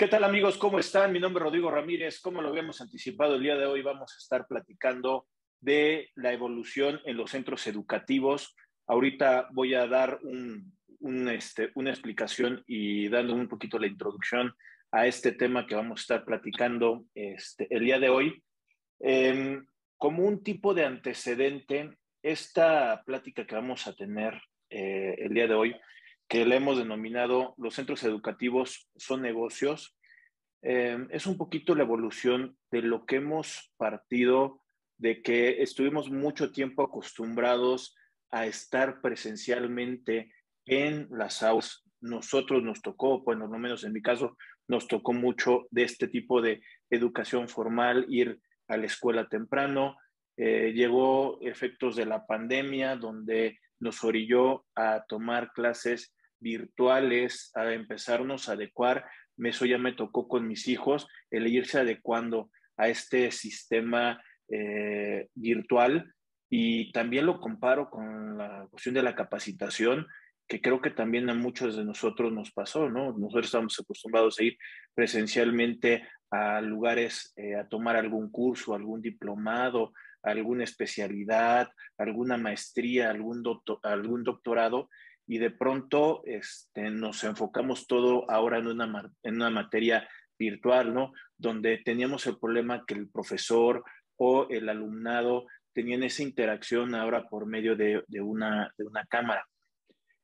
¿Qué tal amigos? ¿Cómo están? Mi nombre es Rodrigo Ramírez. Como lo habíamos anticipado, el día de hoy vamos a estar platicando de la evolución en los centros educativos. Ahorita voy a dar este, una explicación y dando un poquito la introducción a este tema que vamos a estar platicando este, el día de hoy. Em, como un tipo de antecedente, esta plática que vamos a tener eh, el día de hoy que le hemos denominado los centros educativos son negocios, eh, es un poquito la evolución de lo que hemos partido de que estuvimos mucho tiempo acostumbrados a estar presencialmente en las aulas. Nosotros nos tocó, bueno, no menos en mi caso, nos tocó mucho de este tipo de educación formal, ir a la escuela temprano. Eh, llegó efectos de la pandemia, donde nos orilló a tomar clases virtuales, a empezarnos a adecuar. Eso ya me tocó con mis hijos, el irse adecuando a este sistema eh, virtual y también lo comparo con la cuestión de la capacitación, que creo que también a muchos de nosotros nos pasó, ¿no? Nosotros estamos acostumbrados a ir presencialmente a lugares eh, a tomar algún curso, algún diplomado, alguna especialidad, alguna maestría, algún, algún doctorado, y de pronto este, nos enfocamos todo ahora en una, en una materia virtual, ¿no? Donde teníamos el problema que el profesor o el alumnado tenían esa interacción ahora por medio de, de, una, de una, cámara.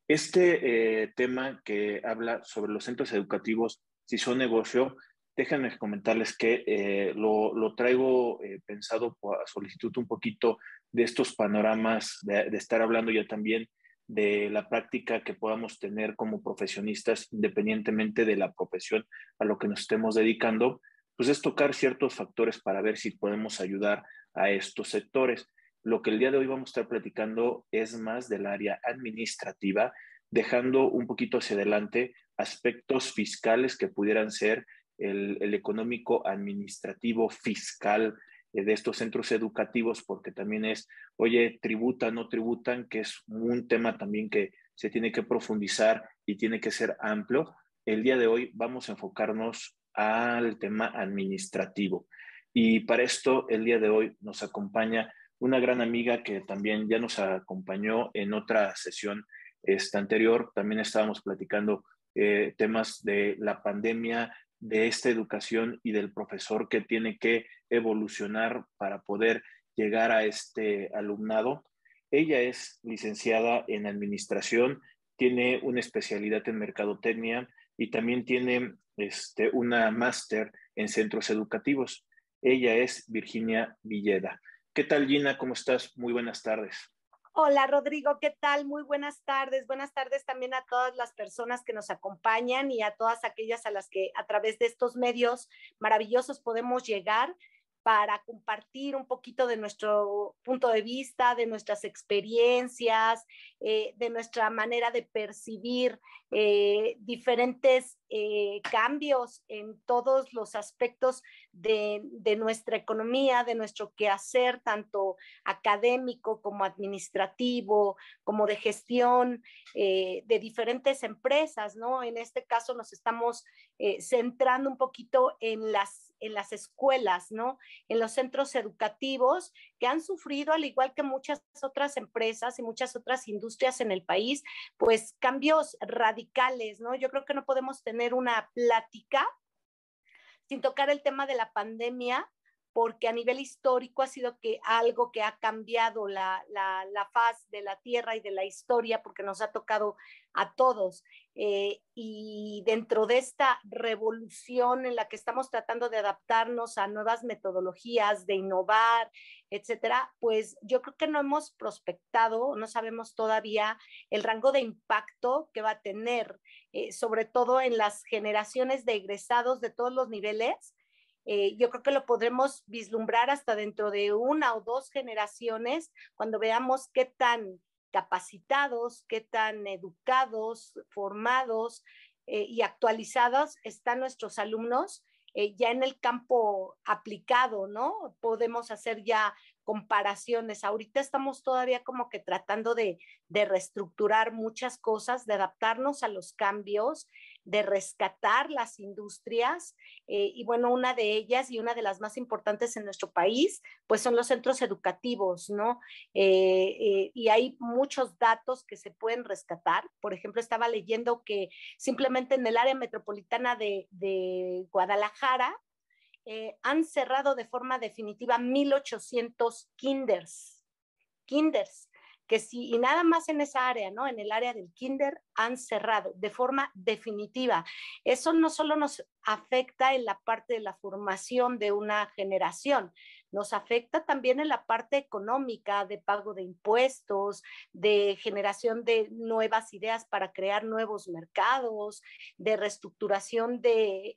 Este eh, tema que habla sobre los centros educativos, si son negocio, déjenme comentarles que eh, lo, lo, traigo eh, pensado a solicitud un poquito de estos panoramas, de, de estar hablando ya también de la práctica que podamos tener como profesionistas, independientemente de la profesión a lo que nos estemos dedicando, pues es tocar ciertos factores para ver si podemos ayudar a estos sectores. Lo que el día de hoy vamos a estar platicando es más del área administrativa, dejando un poquito hacia adelante aspectos fiscales que pudieran ser el, el económico administrativo fiscal de estos centros educativos, porque también es, oye, tributan, no tributan, que es un tema también que se tiene que profundizar y tiene que ser amplio. El día de hoy vamos a enfocarnos al tema administrativo. Y para esto, el día de hoy nos acompaña una gran amiga que también ya nos acompañó en otra sesión esta anterior. También estábamos platicando eh, temas de la pandemia, de esta educación y del profesor que tiene que evolucionar para poder llegar a este alumnado. Ella es licenciada en administración, tiene una especialidad en mercadotecnia y también tiene este, una máster en centros educativos. Ella es Virginia Villeda. ¿Qué tal, Gina? ¿Cómo estás? Muy buenas tardes. Hola Rodrigo, ¿qué tal? Muy buenas tardes. Buenas tardes también a todas las personas que nos acompañan y a todas aquellas a las que a través de estos medios maravillosos podemos llegar para compartir un poquito de nuestro punto de vista, de nuestras experiencias, eh, de nuestra manera de percibir eh, diferentes eh, cambios en todos los aspectos de, nuestra economía, de nuestro quehacer, tanto académico como administrativo, como de gestión de diferentes empresas, ¿no? En este caso nos estamos centrando un poquito en las en las escuelas, ¿no? En los centros educativos que han sufrido, al igual que muchas otras empresas y muchas otras industrias en el país, pues cambios radicales, ¿no? Yo creo que no podemos tener una plática sin tocar el tema de la pandemia, porque a nivel histórico ha sido que algo que ha cambiado la, la, faz de la tierra y de la historia, porque nos ha tocado a todos. Eh, y dentro de esta revolución en la que estamos tratando de adaptarnos a nuevas metodologías, de innovar, etcétera, pues yo creo que no hemos prospectado, no sabemos todavía el rango de impacto que va a tener, eh, sobre todo en las generaciones de egresados de todos los niveles eh, yo creo que lo podremos vislumbrar hasta dentro de una o dos generaciones cuando veamos qué tan capacitados, qué tan educados, formados eh, y actualizados están nuestros alumnos eh, ya en el campo aplicado, ¿no? Podemos hacer ya comparaciones. Ahorita estamos todavía como que tratando de, reestructurar muchas cosas, de adaptarnos a los cambios, de rescatar las industrias. Eh, y bueno, una de ellas y una de las más importantes en nuestro país, pues son los centros educativos, ¿no? Eh, eh, y hay muchos datos que se pueden rescatar. Por ejemplo, estaba leyendo que simplemente en el área metropolitana de, de Guadalajara, eh, han cerrado de forma definitiva 1.800 kinders, kinders, que sí, y nada más en esa área, ¿no? En el área del kinder han cerrado de forma definitiva. Eso no solo nos afecta en la parte de la formación de una generación, nos afecta también en la parte económica de pago de impuestos, de generación de nuevas ideas para crear nuevos mercados, de reestructuración de,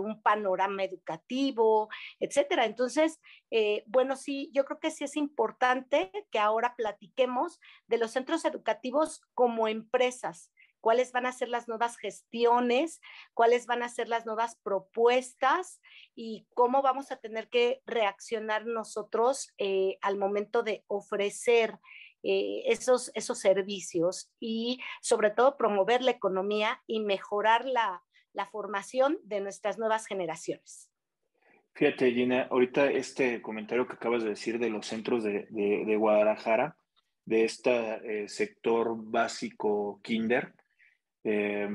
un panorama educativo, etcétera. Entonces, eh, bueno, sí, yo creo que sí es importante que ahora platiquemos de los centros educativos como empresas cuáles van a ser las nuevas gestiones, cuáles van a ser las nuevas propuestas y cómo vamos a tener que reaccionar nosotros eh, al momento de ofrecer eh, esos, esos servicios y sobre todo promover la economía y mejorar la, formación de nuestras nuevas generaciones. Fíjate, Gina, ahorita este comentario que acabas de decir de los centros de, Guadalajara, de este sector básico kinder, eh,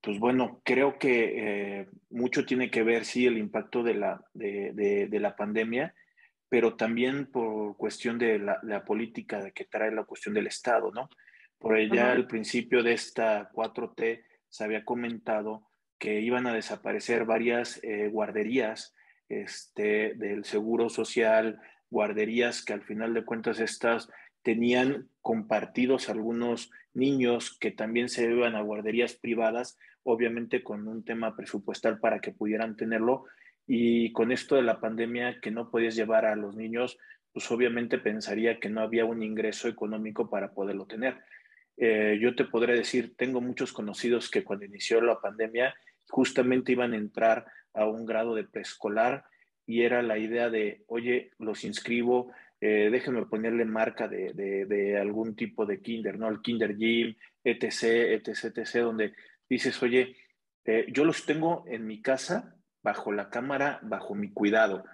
pues bueno, creo que eh, mucho tiene que ver, sí, el impacto de la, de, la pandemia, pero también por cuestión de la, política de que trae la cuestión del Estado, ¿no? Por allá al principio de esta 4T se había comentado que iban a desaparecer varias eh, guarderías este, del Seguro Social, guarderías que al final de cuentas estas tenían compartidos algunos niños que también se iban a guarderías privadas, obviamente con un tema presupuestal para que pudieran tenerlo. Y con esto de la pandemia que no podías llevar a los niños, pues obviamente pensaría que no había un ingreso económico para poderlo tener. Eh, yo te podré decir, tengo muchos conocidos que cuando inició la pandemia justamente iban a entrar a un grado de preescolar y era la idea de, oye, los inscribo, eh, déjenme ponerle marca de, de, algún tipo de kinder, ¿no? El kinder gym, etc., etc., etc., donde dices, oye, eh, yo los tengo en mi casa, bajo la cámara, bajo mi cuidado,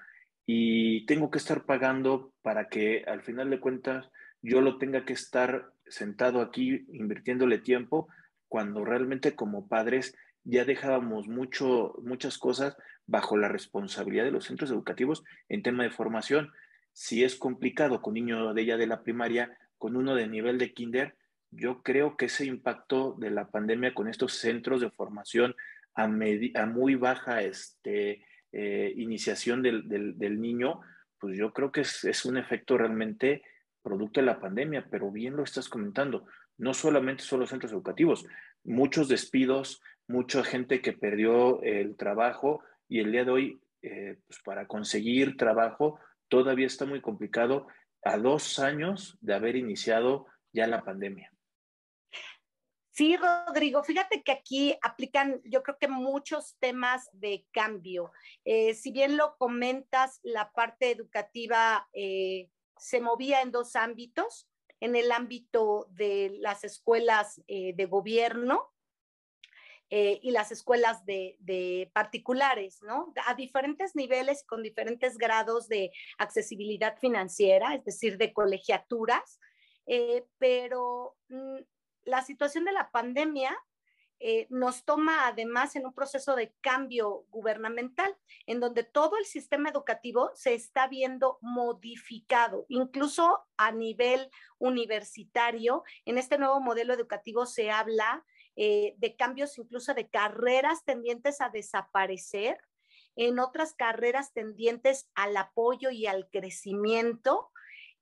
y tengo que estar pagando para que al final de cuentas yo lo tenga que estar sentado aquí invirtiéndole tiempo, cuando realmente como padres ya dejábamos mucho, muchas cosas bajo la responsabilidad de los centros educativos en tema de formación si es complicado con niño de ella de la primaria, con uno de nivel de kinder, yo creo que ese impacto de la pandemia con estos centros de formación a, muy baja este, eh, iniciación del, del, niño, pues yo creo que es, es, un efecto realmente producto de la pandemia, pero bien lo estás comentando, no solamente son los centros educativos, muchos despidos, mucha gente que perdió el trabajo y el día de hoy, eh, pues para conseguir trabajo, todavía está muy complicado a dos años de haber iniciado ya la pandemia. Sí, Rodrigo, fíjate que aquí aplican, yo creo que muchos temas de cambio. Eh, si bien lo comentas, la parte educativa eh, se movía en dos ámbitos, en el ámbito de las escuelas eh, de gobierno eh, y las escuelas de, particulares, ¿no? A diferentes niveles, con diferentes grados de accesibilidad financiera, es decir, de colegiaturas, eh, pero mm, la situación de la pandemia eh, nos toma además en un proceso de cambio gubernamental, en donde todo el sistema educativo se está viendo modificado, incluso a nivel universitario. En este nuevo modelo educativo se habla eh, de cambios incluso de carreras tendientes a desaparecer, en otras carreras tendientes al apoyo y al crecimiento.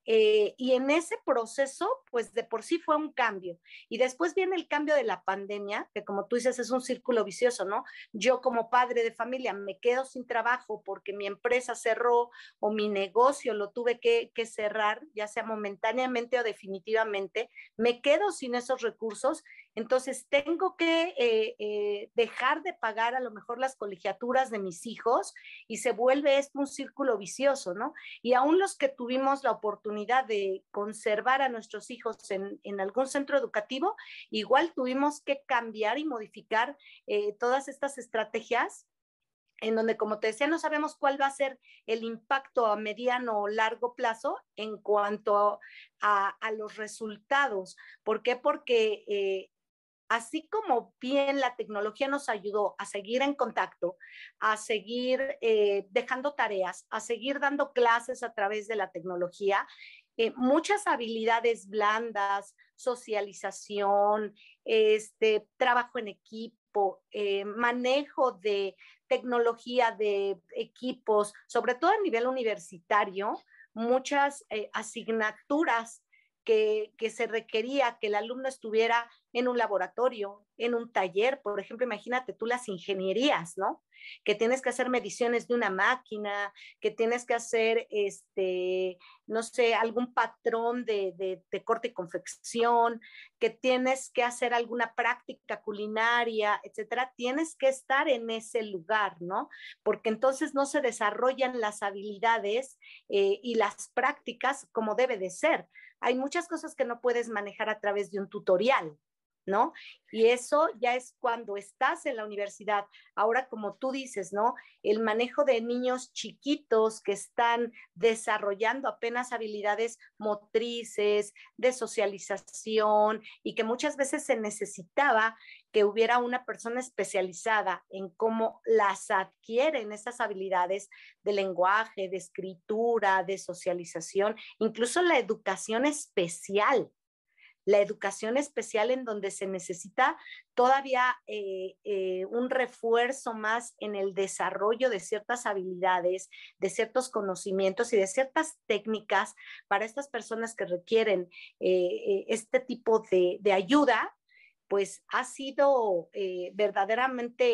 Eh, y en ese proceso, pues de por sí fue un cambio. Y después viene el cambio de la pandemia, que como tú dices es un círculo vicioso, ¿no? Yo como padre de familia me quedo sin trabajo porque mi empresa cerró o mi negocio lo tuve que, que cerrar, ya sea momentáneamente o definitivamente, me quedo sin esos recursos Entonces, tengo que eh, eh, dejar de pagar a lo mejor las colegiaturas de mis hijos y se vuelve esto un círculo vicioso, ¿no? Y aún los que tuvimos la oportunidad de conservar a nuestros hijos en, algún centro educativo, igual tuvimos que cambiar y modificar eh, todas estas estrategias en donde, como te decía, no sabemos cuál va a ser el impacto a mediano o largo plazo en cuanto a, los resultados. ¿Por qué? Porque así como bien la tecnología nos ayudó a seguir en contacto, a seguir eh, dejando tareas, a seguir dando clases a través de la tecnología, eh, muchas habilidades blandas, socialización, este, trabajo en equipo, eh, manejo de tecnología de equipos, sobre todo a nivel universitario, muchas asignaturas que, que, se requería que el alumno estuviera en un laboratorio, en un taller, por ejemplo, imagínate tú las ingenierías, ¿no? Que tienes que hacer mediciones de una máquina, que tienes que hacer, este, no sé, algún patrón de, de, corte y confección, que tienes que hacer alguna práctica culinaria, etcétera. Tienes que estar en ese lugar, ¿no? Porque entonces no se desarrollan las habilidades eh, y las prácticas como debe de ser. Hay muchas cosas que no puedes manejar a través de un tutorial. ¿No? Y eso ya es cuando estás en la universidad. Ahora, como tú dices, ¿no? El manejo de niños chiquitos que están desarrollando apenas habilidades motrices, de socialización y que muchas veces se necesitaba que hubiera una persona especializada en cómo las adquieren esas habilidades de lenguaje, de escritura, de socialización, incluso la educación especial, la educación especial en donde se necesita todavía eh, eh, un refuerzo más en el desarrollo de ciertas habilidades, de ciertos conocimientos y de ciertas técnicas para estas personas que requieren eh, este tipo de, de, ayuda, pues ha sido verdaderamente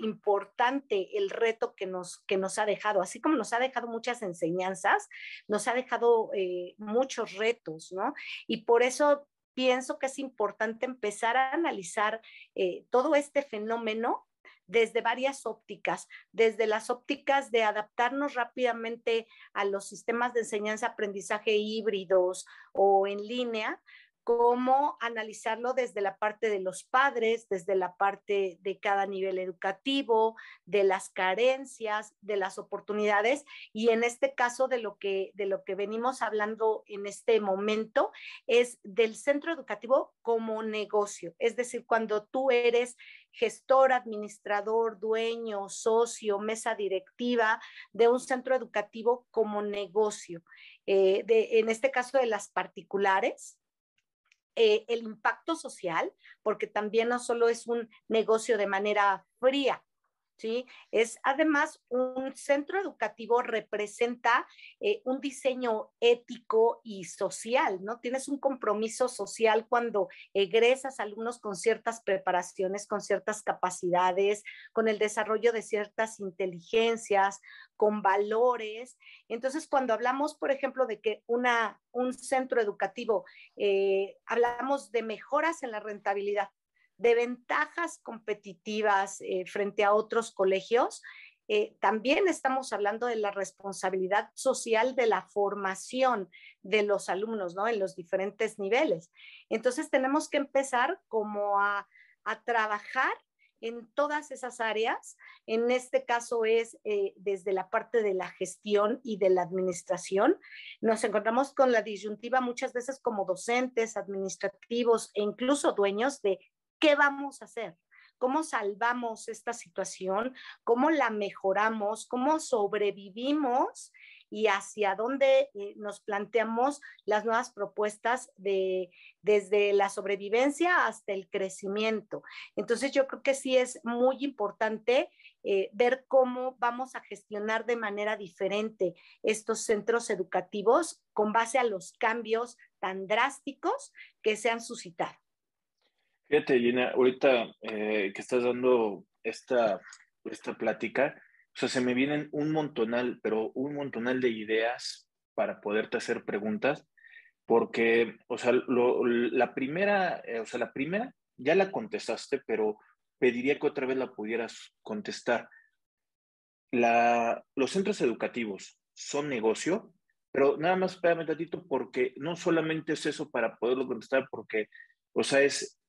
importante el reto que nos, que nos ha dejado, así como nos ha dejado muchas enseñanzas, nos ha dejado muchos retos, ¿no? Y por eso pienso que es importante empezar a analizar eh, todo este fenómeno desde varias ópticas, desde las ópticas de adaptarnos rápidamente a los sistemas de enseñanza-aprendizaje híbridos o en línea, cómo analizarlo desde la parte de los padres, desde la parte de cada nivel educativo, de las carencias, de las oportunidades y en este caso de lo que de lo que venimos hablando en este momento es del centro educativo como negocio, es decir, cuando tú eres gestor, administrador, dueño, socio, mesa directiva de un centro educativo como negocio. Eh, de, en este caso de las particulares, eh, el impacto social, porque también no solo es un negocio de manera fría, ¿sí? Es además un centro educativo representa eh, un diseño ético y social, ¿no? Tienes un compromiso social cuando egresas alumnos con ciertas preparaciones, con ciertas capacidades, con el desarrollo de ciertas inteligencias, con valores. Entonces, cuando hablamos, por ejemplo, de que una, un centro educativo, eh, hablamos de mejoras en la rentabilidad de ventajas competitivas eh, frente a otros colegios, eh, también estamos hablando de la responsabilidad social de la formación de los alumnos, ¿no? En los diferentes niveles. Entonces tenemos que empezar como a, a trabajar en todas esas áreas. En este caso es eh, desde la parte de la gestión y de la administración. Nos encontramos con la disyuntiva muchas veces como docentes, administrativos e incluso dueños de ¿Qué vamos a hacer? ¿Cómo salvamos esta situación? ¿Cómo la mejoramos? ¿Cómo sobrevivimos? y hacia dónde eh, nos planteamos las nuevas propuestas de, desde la sobrevivencia hasta el crecimiento. Entonces yo creo que sí es muy importante eh, ver cómo vamos a gestionar de manera diferente estos centros educativos con base a los cambios tan drásticos que se han suscitado. Fíjate, Lina, ahorita eh, que estás dando esta, esta plática, o sea, se me vienen un montonal, pero un montonal de ideas para poderte hacer preguntas, porque, o sea, lo, la primera, eh, o sea, la primera ya la contestaste, pero pediría que otra vez la pudieras contestar. La, los centros educativos son negocio, pero nada más espérame tantito porque no solamente es eso para poderlo contestar, porque, o sea, es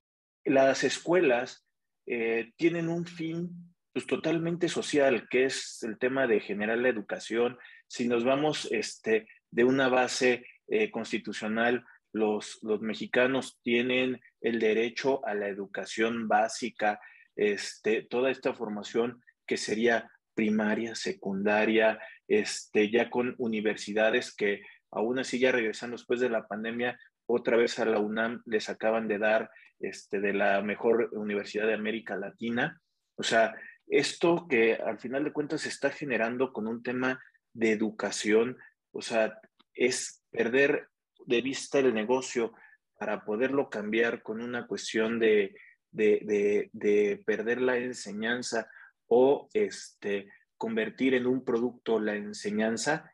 las escuelas eh, tienen un fin pues, totalmente social, que es el tema de generar la educación. Si nos vamos este, de una base eh, constitucional, los, los mexicanos tienen el derecho a la educación básica, este, toda esta formación que sería primaria, secundaria, este, ya con universidades que aún así ya regresando después de la pandemia, otra vez a la UNAM les acaban de dar este, de la mejor universidad de América Latina. O sea, esto que al final de cuentas se está generando con un tema de educación, o sea, es perder de vista el negocio para poderlo cambiar con una cuestión de, de, perder la enseñanza o este, convertir en un producto la enseñanza.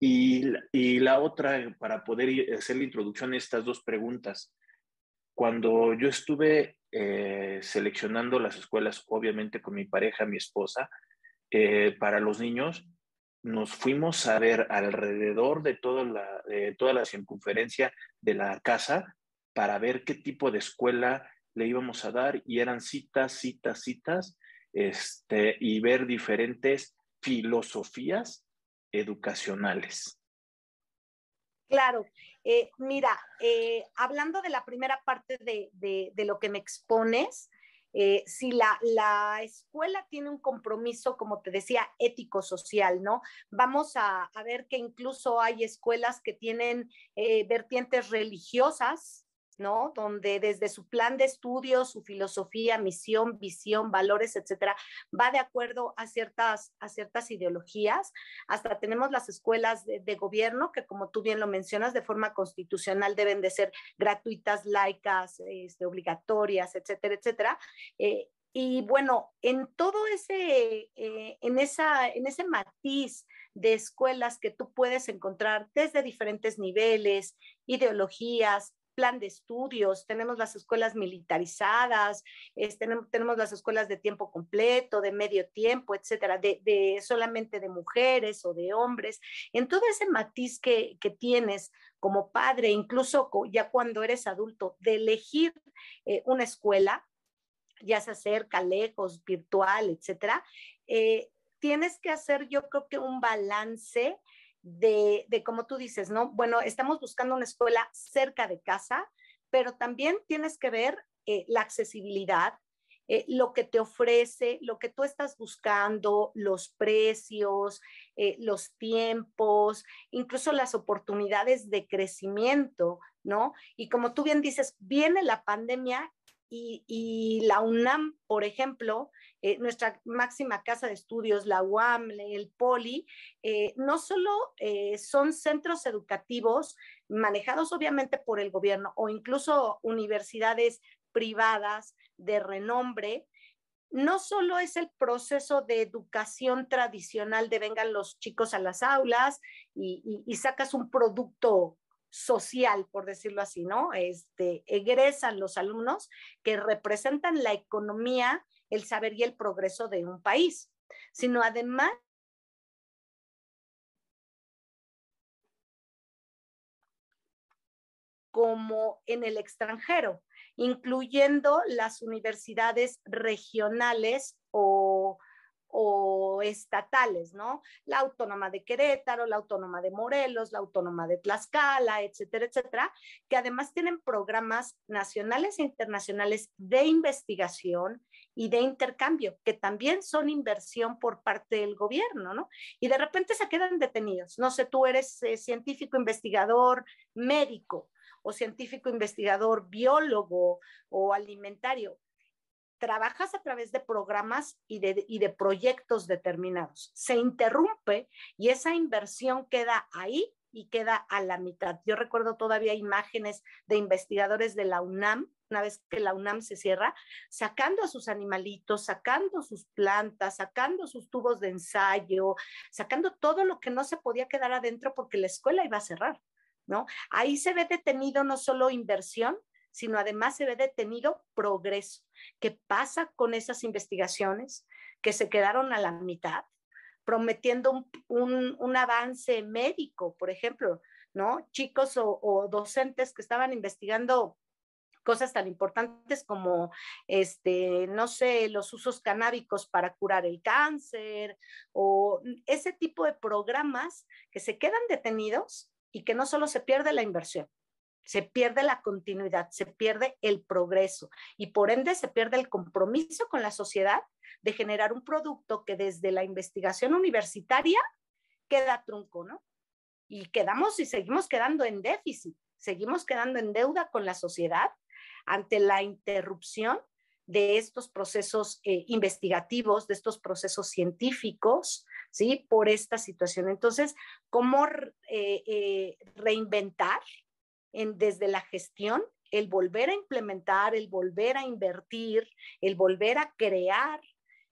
Y, y la otra, para poder hacer la introducción a estas dos preguntas, cuando yo estuve eh, seleccionando las escuelas, obviamente con mi pareja, mi esposa, eh, para los niños, nos fuimos a ver alrededor de toda la, circunferencia de la casa para ver qué tipo de escuela le íbamos a dar y eran citas, citas, citas, este, y ver diferentes filosofías educacionales. Claro, eh, mira, eh, hablando de la primera parte de, de, lo que me expones, eh, si la, la, escuela tiene un compromiso, como te decía, ético-social, ¿no? Vamos a, a, ver que incluso hay escuelas que tienen vertientes religiosas, ¿no? Donde desde su plan de estudios, su filosofía, misión, visión, valores, etcétera, va de acuerdo a ciertas, a ciertas ideologías. Hasta tenemos las escuelas de, gobierno que, como tú bien lo mencionas, de forma constitucional deben de ser gratuitas, laicas, este, obligatorias, etcétera, etcétera. Eh, y bueno, en todo ese, eh, en, esa, en ese matiz de escuelas que tú puedes encontrar desde diferentes niveles, ideologías, plan de estudios, tenemos las escuelas militarizadas, tenemos, tenemos, las escuelas de tiempo completo, de medio tiempo, etcétera, de, de, solamente de mujeres o de hombres. En todo ese matiz que, que tienes como padre, incluso ya cuando eres adulto, de elegir eh, una escuela, ya sea cerca, lejos, virtual, etcétera, eh, tienes que hacer, yo creo que un balance de, de, como tú dices, ¿no? Bueno, estamos buscando una escuela cerca de casa, pero también tienes que ver eh, la accesibilidad, eh, lo que te ofrece, lo que tú estás buscando, los precios, eh, los tiempos, incluso las oportunidades de crecimiento, ¿no? Y como tú bien dices, viene la pandemia y, la UNAM, por ejemplo, eh, nuestra máxima casa de estudios, la UAM, el POLI, eh, no solo eh, son centros educativos manejados obviamente por el gobierno o incluso universidades privadas de renombre, no solo es el proceso de educación tradicional de vengan los chicos a las aulas y sacas un producto social, por decirlo así, ¿no? Este, egresan los alumnos que representan la economía, el saber y el progreso de un país, sino además como en el extranjero, incluyendo las universidades regionales o o estatales, ¿no? La autónoma de Querétaro, la autónoma de Morelos, la autónoma de Tlaxcala, etcétera, etcétera, que además tienen programas nacionales e internacionales de investigación y de intercambio, que también son inversión por parte del gobierno, ¿no? Y de repente se quedan detenidos. No sé, tú eres eh, científico, investigador, médico o científico, investigador, biólogo o alimentario trabajas a través de programas y de, y de proyectos determinados. Se interrumpe y esa inversión queda ahí y queda a la mitad. Yo recuerdo todavía imágenes de investigadores de la UNAM, una vez que la UNAM se cierra, sacando a sus animalitos, sacando sus plantas, sacando sus tubos de ensayo, sacando todo lo que no se podía quedar adentro porque la escuela iba a cerrar, ¿no? Ahí se ve detenido no solo inversión, sino además se ve detenido progreso. ¿Qué pasa con esas investigaciones que se quedaron a la mitad? prometiendo un, avance médico, por ejemplo, ¿no? Chicos o, docentes que estaban investigando cosas tan importantes como, este, no sé, los usos canábicos para curar el cáncer o ese tipo de programas que se quedan detenidos y que no solo se pierde la inversión, se pierde la continuidad, se pierde el progreso y por ende se pierde el compromiso con la sociedad de generar un producto que desde la investigación universitaria queda trunco, ¿no? Y quedamos y seguimos quedando en déficit, seguimos quedando en deuda con la sociedad ante la interrupción de estos procesos eh, investigativos, de estos procesos científicos, ¿sí? Por esta situación. Entonces, ¿cómo eh, eh, reinventar en, desde la gestión el volver a implementar, el volver a invertir, el volver a crear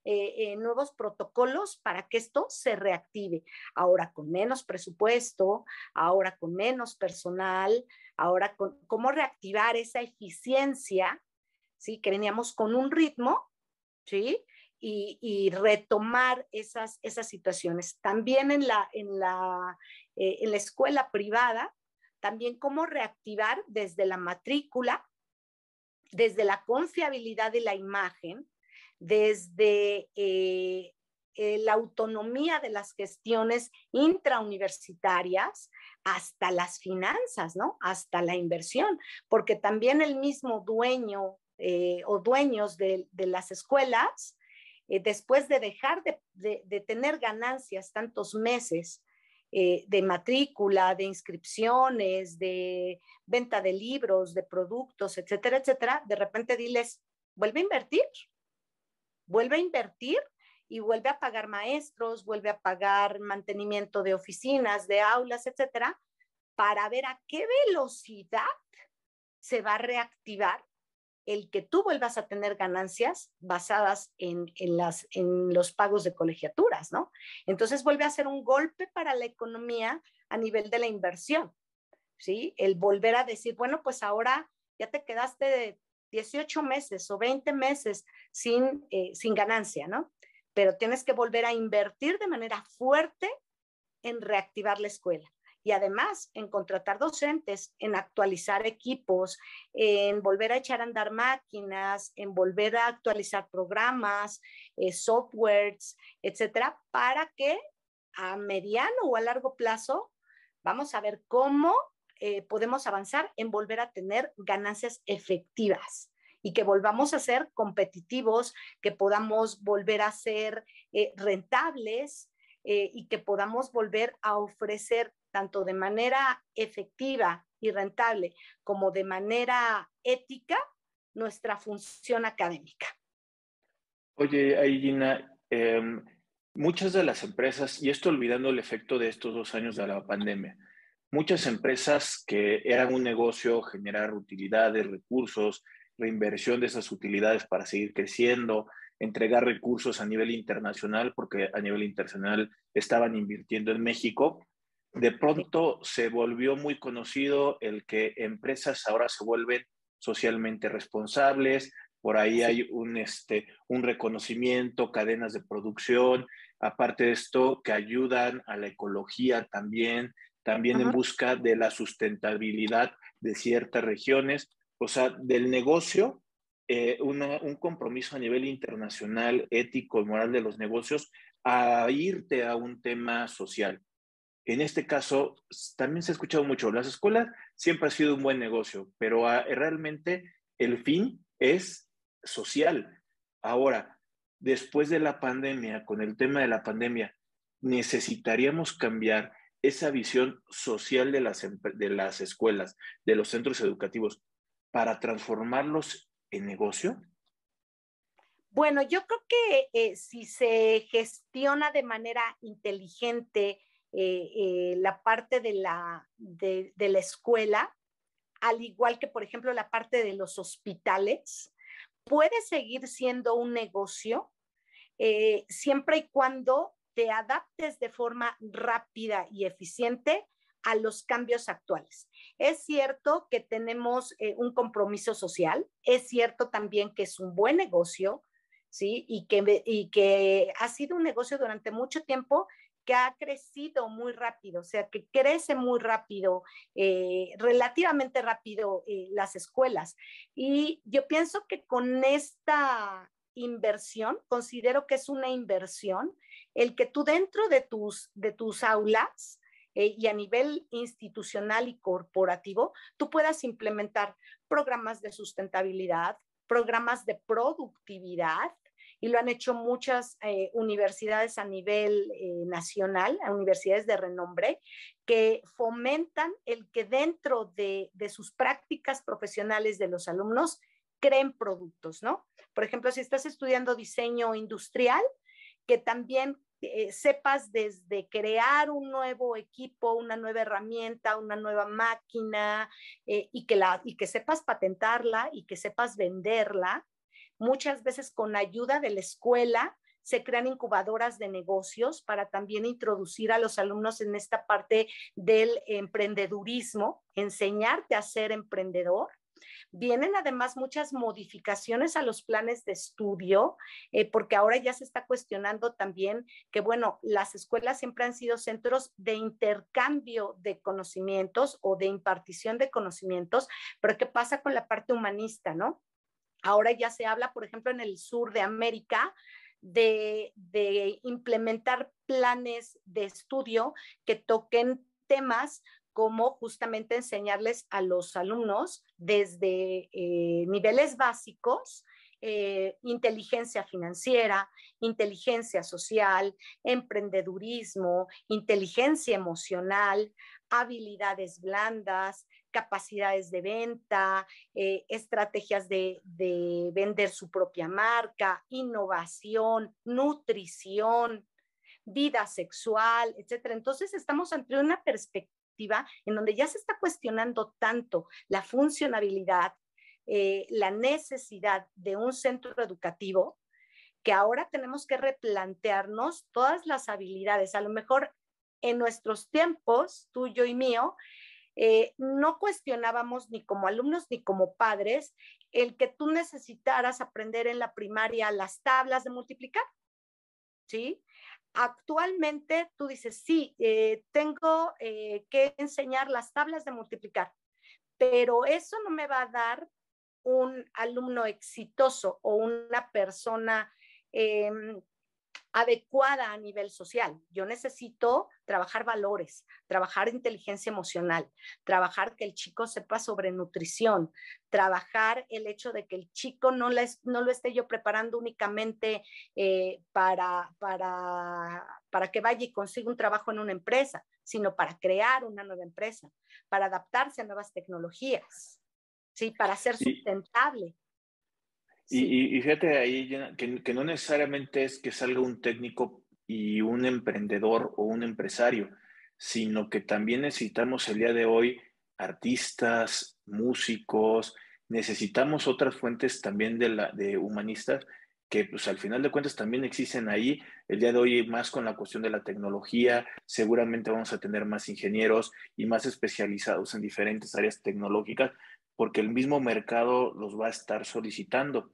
eh, eh, nuevos protocolos para que esto se reactive. Ahora con menos presupuesto, ahora con menos personal, ahora con cómo reactivar esa eficiencia, ¿sí? Que veníamos con un ritmo, ¿sí? Y, retomar esas, esas situaciones. También en la, en, la, eh, en la escuela privada, también cómo reactivar desde la matrícula, desde la confiabilidad de la imagen, desde eh, eh, la autonomía de las gestiones intrauniversitarias hasta las finanzas, ¿no? Hasta la inversión, porque también el mismo dueño eh, o dueños de, las escuelas, después de dejar de, tener ganancias tantos meses de matrícula, de inscripciones, de venta de libros, de productos, etcétera, etcétera, de repente diles, vuelve a invertir, vuelve a invertir y vuelve a pagar maestros, vuelve a pagar mantenimiento de oficinas, de aulas, etcétera, para ver a qué velocidad se va a reactivar el que tú vuelvas a tener ganancias basadas en, las, en los pagos de colegiaturas, ¿no? Entonces vuelve a ser un golpe para la economía a nivel de la inversión, ¿sí? El volver a decir, bueno, pues ahora ya te quedaste 18 meses o 20 meses sin, eh, sin ganancia, ¿no? Pero tienes que volver a invertir de manera fuerte en reactivar la escuela y además en contratar docentes, en actualizar equipos, en volver a echar a andar máquinas, en volver a actualizar programas, eh, softwares, etcétera, para que a mediano o a largo plazo vamos a ver cómo eh, podemos avanzar en volver a tener ganancias efectivas y que volvamos a ser competitivos, que podamos volver a ser eh, rentables eh, y que podamos volver a ofrecer tanto de manera efectiva y rentable como de manera ética nuestra función académica. Oye, Aigina, em, muchas de las empresas, y esto olvidando el efecto de estos dos años de la pandemia, muchas empresas que eran un negocio, generar utilidades, recursos, reinversión de esas utilidades para seguir creciendo, entregar recursos a nivel internacional, porque a nivel internacional estaban invirtiendo en México. De pronto se volvió muy conocido el que empresas ahora se vuelven socialmente responsables, por ahí hay un, este, un reconocimiento, cadenas de producción, aparte de esto, que ayudan a la ecología también, también en busca de la sustentabilidad de ciertas regiones, o sea, del negocio, eh, un compromiso a nivel internacional, ético y moral de los negocios, a irte a un tema social. En este caso, también se ha escuchado mucho, las escuelas siempre ha sido un buen negocio, pero ah, realmente el fin es social. Ahora, después de la pandemia, con el tema de la pandemia, necesitaríamos cambiar esa visión social de las, de las escuelas, de los centros educativos, para transformarlos en negocio? Bueno, yo creo que eh, si se gestiona de manera inteligente eh, eh, la parte de la, de, de la escuela, al igual que, por ejemplo, la parte de los hospitales, puede seguir siendo un negocio siempre y cuando te adaptes de forma rápida y eficiente a los cambios actuales. Es cierto que tenemos eh, un compromiso social, es cierto también que es un buen negocio, ¿sí? Y que, y que ha sido un negocio durante mucho tiempo que ha crecido muy rápido, o sea, que crece muy rápido, eh, relativamente rápido eh, las escuelas. Y yo pienso que con esta inversión, considero que es una inversión, el que tú dentro de tus, de tus aulas eh, y a nivel institucional y corporativo, tú puedas implementar programas de sustentabilidad, programas de productividad, y lo han hecho muchas eh, universidades a nivel eh, nacional, universidades de renombre, que fomentan el que dentro de, de sus prácticas profesionales de los alumnos creen productos, ¿no? Por ejemplo, si estás estudiando diseño industrial, que también eh, sepas desde crear un nuevo equipo, una nueva herramienta, una nueva máquina y, que la, y que sepas patentarla y que sepas venderla Muchas veces con ayuda de la escuela se crean incubadoras de negocios para también introducir a los alumnos en esta parte del emprendedurismo, enseñarte a ser emprendedor. Vienen además muchas modificaciones a los planes de estudio, eh, porque ahora ya se está cuestionando también que, bueno, las escuelas siempre han sido centros de intercambio de conocimientos o de impartición de conocimientos, pero ¿qué pasa con la parte humanista, no? Ahora ya se habla, por ejemplo, en el sur de América, de, implementar planes de estudio que toquen temas como justamente enseñarles a los alumnos desde eh, niveles básicos, eh, inteligencia financiera, inteligencia social, emprendedurismo, inteligencia emocional, habilidades blandas, capacidades de venta, eh, estrategias de, vender su propia marca, innovación, nutrición, vida sexual, etcétera. Entonces estamos ante una en donde ya se está cuestionando tanto la funcionabilidad, eh, la necesidad de un centro educativo, que ahora tenemos que replantearnos todas las habilidades. A lo mejor en nuestros tiempos, tuyo y mío, eh, no cuestionábamos ni como alumnos ni como padres el que tú necesitaras aprender en la primaria las tablas de multiplicar. ¿Sí? Actualmente tú dices, sí, eh, tengo eh, que enseñar las tablas de multiplicar, pero eso no me va a dar un alumno exitoso o una persona em, adecuada a nivel social. Yo necesito trabajar valores, trabajar inteligencia emocional, trabajar que el chico sepa sobre nutrición, trabajar el hecho de que el chico no, no lo esté yo preparando únicamente eh, para, para, para que vaya y consiga un trabajo en una empresa, sino para crear una nueva empresa, para adaptarse a nuevas tecnologías, ¿sí? para ser sustentable. Y, fíjate ahí, que, no necesariamente es que salga un técnico y un emprendedor o un empresario, sino que también necesitamos el día de hoy artistas, músicos, necesitamos otras fuentes también de, la, de humanistas que pues al final de cuentas también existen ahí. El día de hoy más con la cuestión de la tecnología, seguramente vamos a tener más ingenieros y más especializados en diferentes áreas tecnológicas, porque el mismo mercado los va a estar solicitando.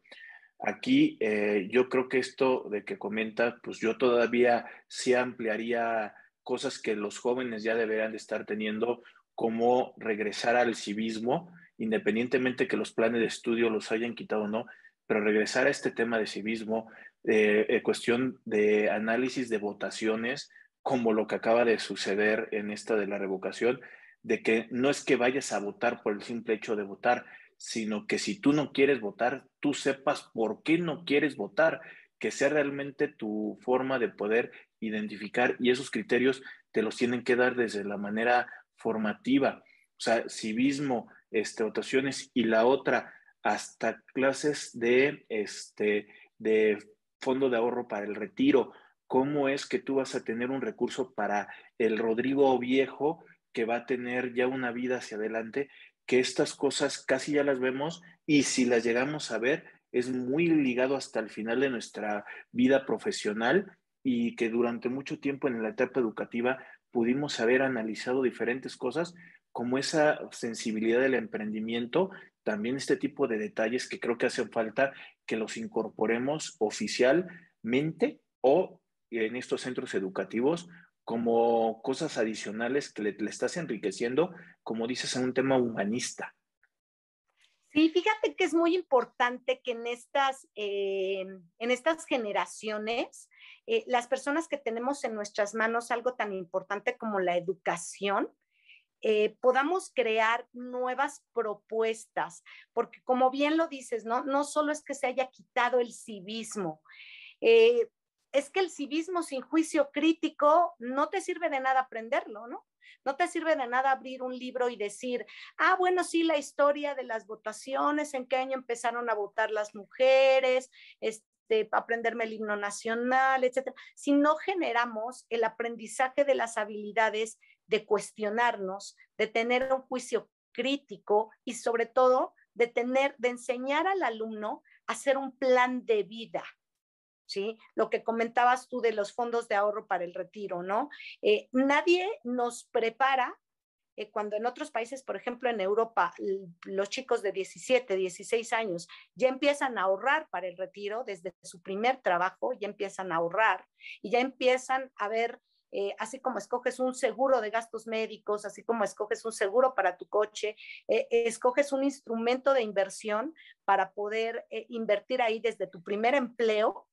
Aquí eh, yo creo que esto de que comenta, pues yo todavía sí ampliaría cosas que los jóvenes ya deberían de estar teniendo, como regresar al civismo, independientemente que los planes de estudio los hayan quitado o no, pero regresar a este tema de civismo, eh, eh, cuestión de análisis de votaciones, como lo que acaba de suceder en esta de la revocación, de que no es que vayas a votar por el simple hecho de votar, sino que si tú no quieres votar, tú sepas por qué no quieres votar, que sea realmente tu forma de poder identificar y esos criterios te los tienen que dar desde la manera formativa, o sea, civismo, este, votaciones y la otra, hasta clases de, este, de fondo de ahorro para el retiro, cómo es que tú vas a tener un recurso para el Rodrigo viejo que va a tener ya una vida hacia adelante, que estas cosas casi ya las vemos y si las llegamos a ver, es muy ligado hasta el final de nuestra vida profesional y que durante mucho tiempo en la etapa educativa pudimos haber analizado diferentes cosas, como esa sensibilidad del emprendimiento, también este tipo de detalles que creo que hacen falta que los incorporemos oficialmente o en estos centros educativos como cosas adicionales que le, estás enriqueciendo, como dices, en un tema humanista. Sí, fíjate que es muy importante que en estas, eh, en estas generaciones, eh, las personas que tenemos en nuestras manos algo tan importante como la educación, eh, podamos crear nuevas propuestas, porque como bien lo dices, no, no solo es que se haya quitado el civismo, es que el civismo sin juicio crítico no te sirve de nada aprenderlo, ¿no? No te sirve de nada abrir un libro y decir, ah, bueno, sí, la historia de las votaciones, en qué año empezaron a votar las mujeres, este, aprenderme el himno nacional, etcétera. Si no generamos el aprendizaje de las habilidades de cuestionarnos, de tener un juicio crítico y sobre todo de tener, de enseñar al alumno a hacer un plan de vida, Lo que comentabas tú de los fondos de ahorro para el retiro, ¿no? Eh, nadie nos prepara eh, cuando en otros países, por ejemplo en Europa, los chicos de 17, 16 años ya empiezan a ahorrar para el retiro desde su primer trabajo, ya empiezan a ahorrar y ya empiezan a ver, eh, así como escoges un seguro de gastos médicos, así como escoges un seguro para tu coche, escoges un instrumento de inversión para poder invertir ahí desde tu primer empleo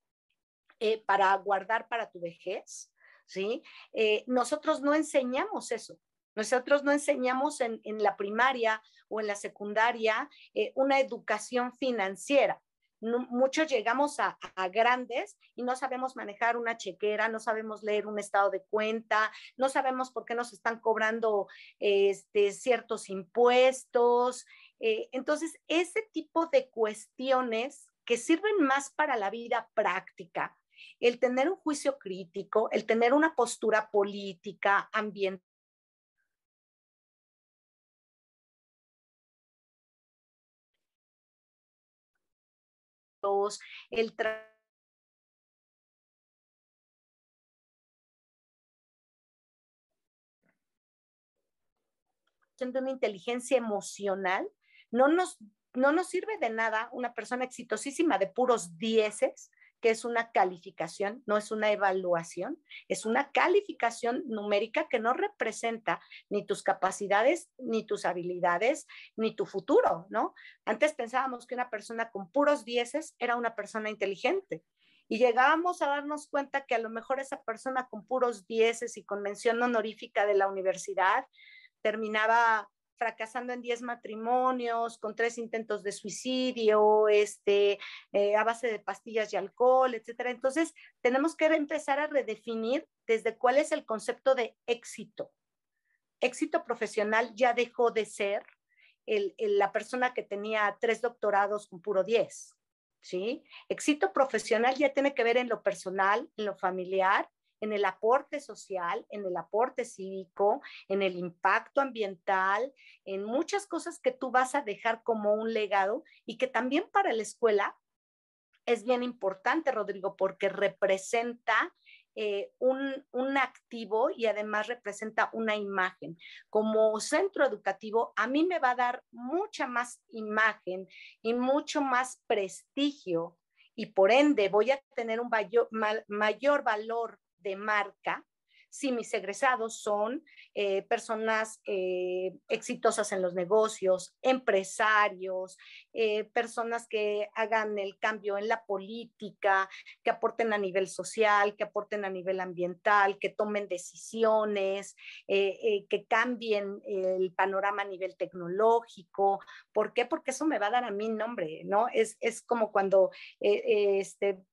eh, para guardar para tu vejez, ¿sí? Eh, nosotros no enseñamos eso. Nosotros no enseñamos en, la primaria o en la secundaria eh, una educación financiera. muchos llegamos a, grandes y no sabemos manejar una chequera, no sabemos leer un estado de cuenta, no sabemos por qué nos están cobrando este, ciertos impuestos. entonces, ese tipo de cuestiones que sirven más para la vida práctica, el tener un juicio crítico, el tener una postura política, ambiental, el de una inteligencia emocional, no nos, no nos sirve de nada una persona exitosísima de puros dieces que es una calificación, no es una evaluación, es una calificación numérica que no representa ni tus capacidades, ni tus habilidades, ni tu futuro, ¿no? Antes pensábamos que una persona con puros dieces era una persona inteligente. Y llegábamos a darnos cuenta que a lo mejor esa persona con puros dieces y con mención honorífica de la universidad terminaba fracasando en 10 matrimonios, con tres intentos de suicidio, este, eh, a base de pastillas y alcohol, etcétera. Entonces, tenemos que empezar a redefinir desde cuál es el concepto de éxito. Éxito profesional ya dejó de ser la persona que tenía tres doctorados con puro 10. ¿Sí? Éxito profesional ya tiene que ver en lo personal, en lo familiar en el aporte social, en el aporte cívico, en el impacto ambiental, en muchas cosas que tú vas a dejar como un legado y que también para la escuela es bien importante, Rodrigo, porque representa eh, un, un, activo y además representa una imagen. Como centro educativo, a mí me va a dar mucha más imagen y mucho más prestigio y por ende voy a tener un mayor, mayor valor de marca si mis egresados son eh, personas eh, exitosas en los negocios, empresarios, eh, personas que hagan el cambio en la política, que aporten a nivel social, que aporten a nivel ambiental, que tomen decisiones, que cambien el panorama a nivel tecnológico. ¿Por qué? Porque eso me va a dar a mí nombre, ¿no? Es, es como cuando este,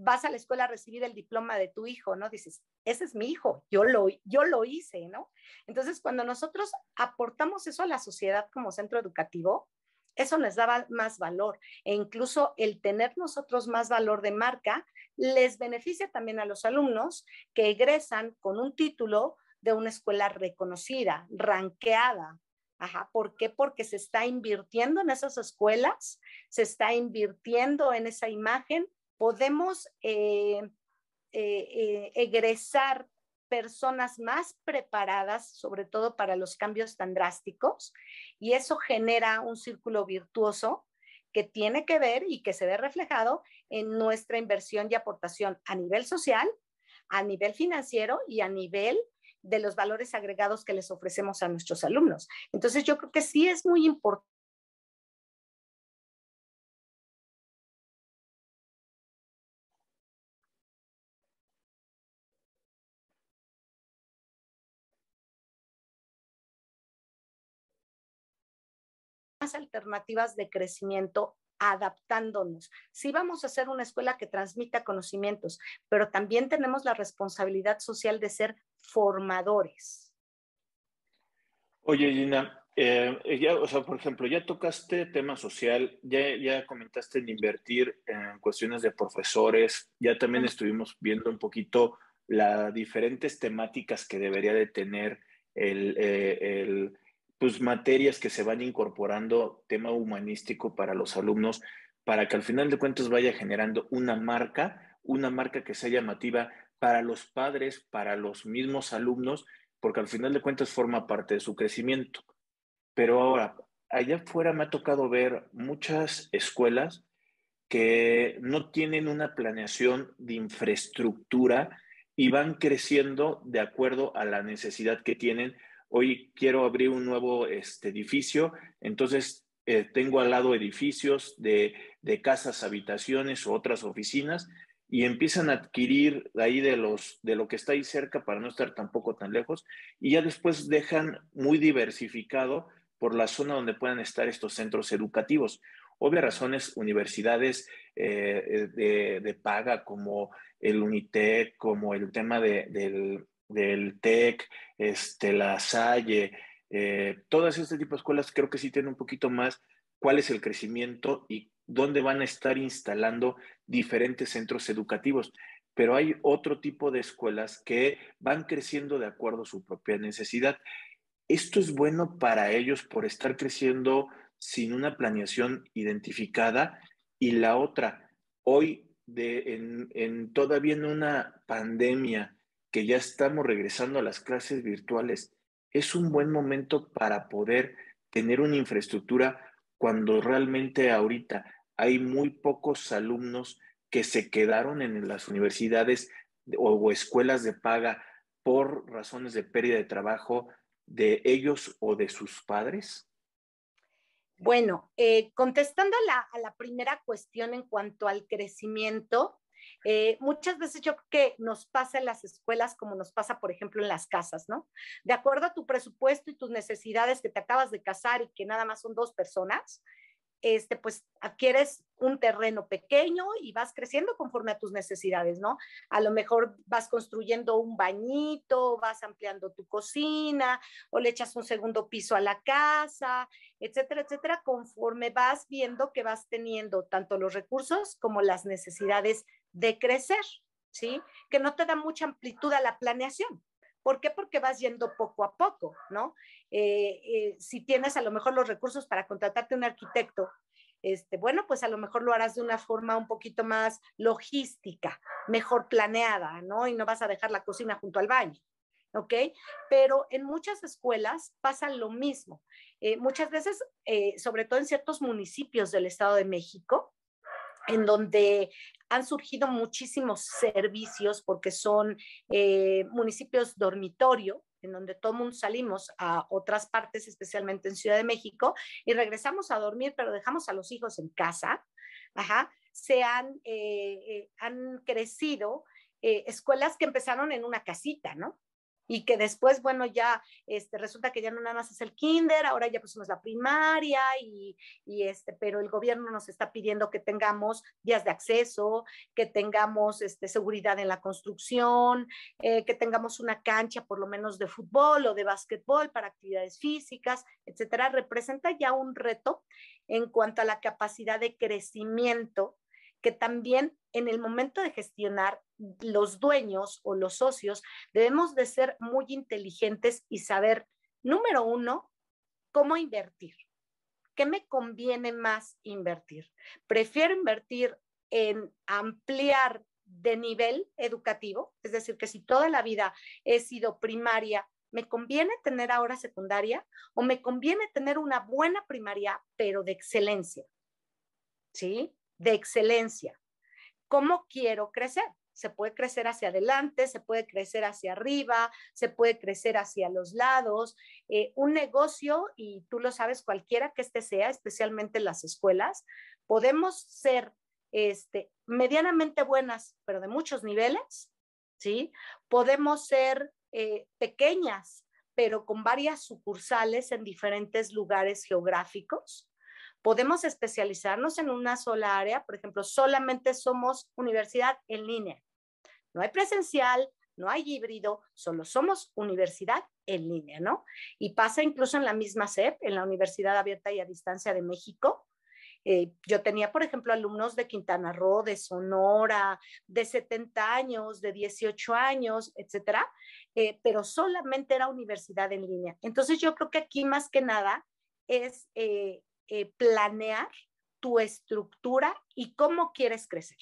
vas a la escuela a recibir el diploma de tu hijo, ¿no? Dices, ese es mi hijo, yo lo, yo lo hice, ¿no? Entonces, cuando nosotros aportamos eso a la sociedad como centro educativo, eso les daba más valor e incluso el tener nosotros más valor de marca les beneficia también a los alumnos que egresan con un título de una escuela reconocida, ranqueada. Ajá, ¿por qué? Porque se está invirtiendo en esas escuelas, se está invirtiendo en esa imagen podemos eh, eh, eh, egresar personas más preparadas, sobre todo para los cambios tan drásticos, y eso genera un círculo virtuoso que tiene que ver y que se ve reflejado en nuestra inversión y aportación a nivel social, a nivel financiero y a nivel de los valores agregados que les ofrecemos a nuestros alumnos. Entonces, yo creo que sí es muy importante alternativas de crecimiento adaptándonos. Sí vamos a ser una escuela que transmita conocimientos, pero también tenemos la responsabilidad social de ser formadores. Oye, Gina, eh, o sea, por ejemplo, ya tocaste tema social, ya, ya comentaste en invertir en cuestiones de profesores, ya también estuvimos viendo un poquito las diferentes temáticas que debería de tener el, eh, el pues, materias que se van incorporando, tema humanístico para los alumnos, para que al final de cuentas vaya generando una marca, una marca que sea llamativa para los padres, para los mismos alumnos, porque al final de cuentas forma parte de su crecimiento. Pero ahora, allá afuera me ha tocado ver muchas escuelas que no tienen una planeación de infraestructura y van creciendo de acuerdo a la necesidad que tienen hoy quiero abrir un nuevo este, edificio, entonces eh, tengo al lado edificios de, casas, habitaciones o otras oficinas y empiezan a adquirir ahí de, los, de lo que está ahí cerca para no estar tampoco tan lejos y ya después dejan muy diversificado por la zona donde puedan estar estos centros educativos. Obvias razones, universidades eh, de, paga como el UNITEC, como el tema del, del TEC, este, la Salle, eh, todas este tipo de escuelas creo que sí tienen un poquito más cuál es el crecimiento y dónde van a estar instalando diferentes centros educativos. Pero hay otro tipo de escuelas que van creciendo de acuerdo a su propia necesidad. Esto es bueno para ellos por estar creciendo sin una planeación identificada. Y la otra, hoy de, en, en todavía en una pandemia que ya estamos regresando a las clases virtuales, es un buen momento para poder tener una infraestructura cuando realmente ahorita hay muy pocos alumnos que se quedaron en las universidades o, escuelas de paga por razones de pérdida de trabajo de ellos o de sus padres? Bueno, eh, contestando a la, a la, primera cuestión en cuanto al crecimiento, eh, muchas veces yo creo que nos pasa en las escuelas como nos pasa, por ejemplo, en las casas, ¿no? De acuerdo a tu presupuesto y tus necesidades que te acabas de casar y que nada más son dos personas, este, pues adquieres un terreno pequeño y vas creciendo conforme a tus necesidades, ¿no? A lo mejor vas construyendo un bañito, vas ampliando tu cocina o le echas un segundo piso a la casa, etcétera, etcétera, conforme vas viendo que vas teniendo tanto los recursos como las necesidades de crecer, ¿sí? Que no te da mucha amplitud a la planeación. ¿Por qué? Porque vas yendo poco a poco, ¿no? Eh, eh, si tienes a lo mejor los recursos para contratarte un arquitecto, este, bueno, pues a lo mejor lo harás de una forma un poquito más logística, mejor planeada, ¿no? Y no vas a dejar la cocina junto al baño, ¿ok? Pero en muchas escuelas pasa lo mismo. Eh, muchas veces, sobre todo en ciertos municipios del Estado de México, en donde han surgido muchísimos servicios porque son eh, municipios dormitorio, en donde todo mundo salimos a otras partes, especialmente en Ciudad de México, y regresamos a dormir, pero dejamos a los hijos en casa. Ajá, se han, eh, eh, han crecido escuelas que empezaron en una casita, ¿no? Y que después, bueno, ya este, resulta que ya no nada más es el kinder, ahora ya pusimos la primaria y, y, este, pero el gobierno nos está pidiendo que tengamos días de acceso, que tengamos este, seguridad en la construcción, eh, que tengamos una cancha por lo menos de fútbol o de básquetbol para actividades físicas, etcétera, representa ya un reto en cuanto a la capacidad de crecimiento que también en el momento de gestionar los dueños o los socios debemos de ser muy inteligentes y saber, número uno, cómo invertir. ¿Qué me conviene más invertir? Prefiero invertir en ampliar de nivel educativo, es decir, que si toda la vida he sido primaria, ¿me conviene tener ahora secundaria o me conviene tener una buena primaria, pero de excelencia? ¿Sí? De excelencia. ¿Cómo quiero crecer? Se puede crecer hacia adelante, se puede crecer hacia arriba, se puede crecer hacia los lados. Eh, un negocio, y tú lo sabes, cualquiera que este sea, especialmente las escuelas, podemos ser este, medianamente buenas, pero de muchos niveles, ¿sí? Podemos ser eh, pequeñas, pero con varias sucursales en diferentes lugares geográficos. Podemos especializarnos en una sola área, por ejemplo, solamente somos universidad en línea. No hay presencial, no hay híbrido, solo somos universidad en línea, ¿no? Y pasa incluso en la misma SEP, en la Universidad Abierta y a Distancia de México, eh, yo tenía, por ejemplo, alumnos de Quintana Roo, de Sonora, de 70 años, de 18 años, etcétera, eh, pero solamente era universidad en línea. Entonces, yo creo que aquí más que nada es eh, planear tu estructura y cómo quieres crecer.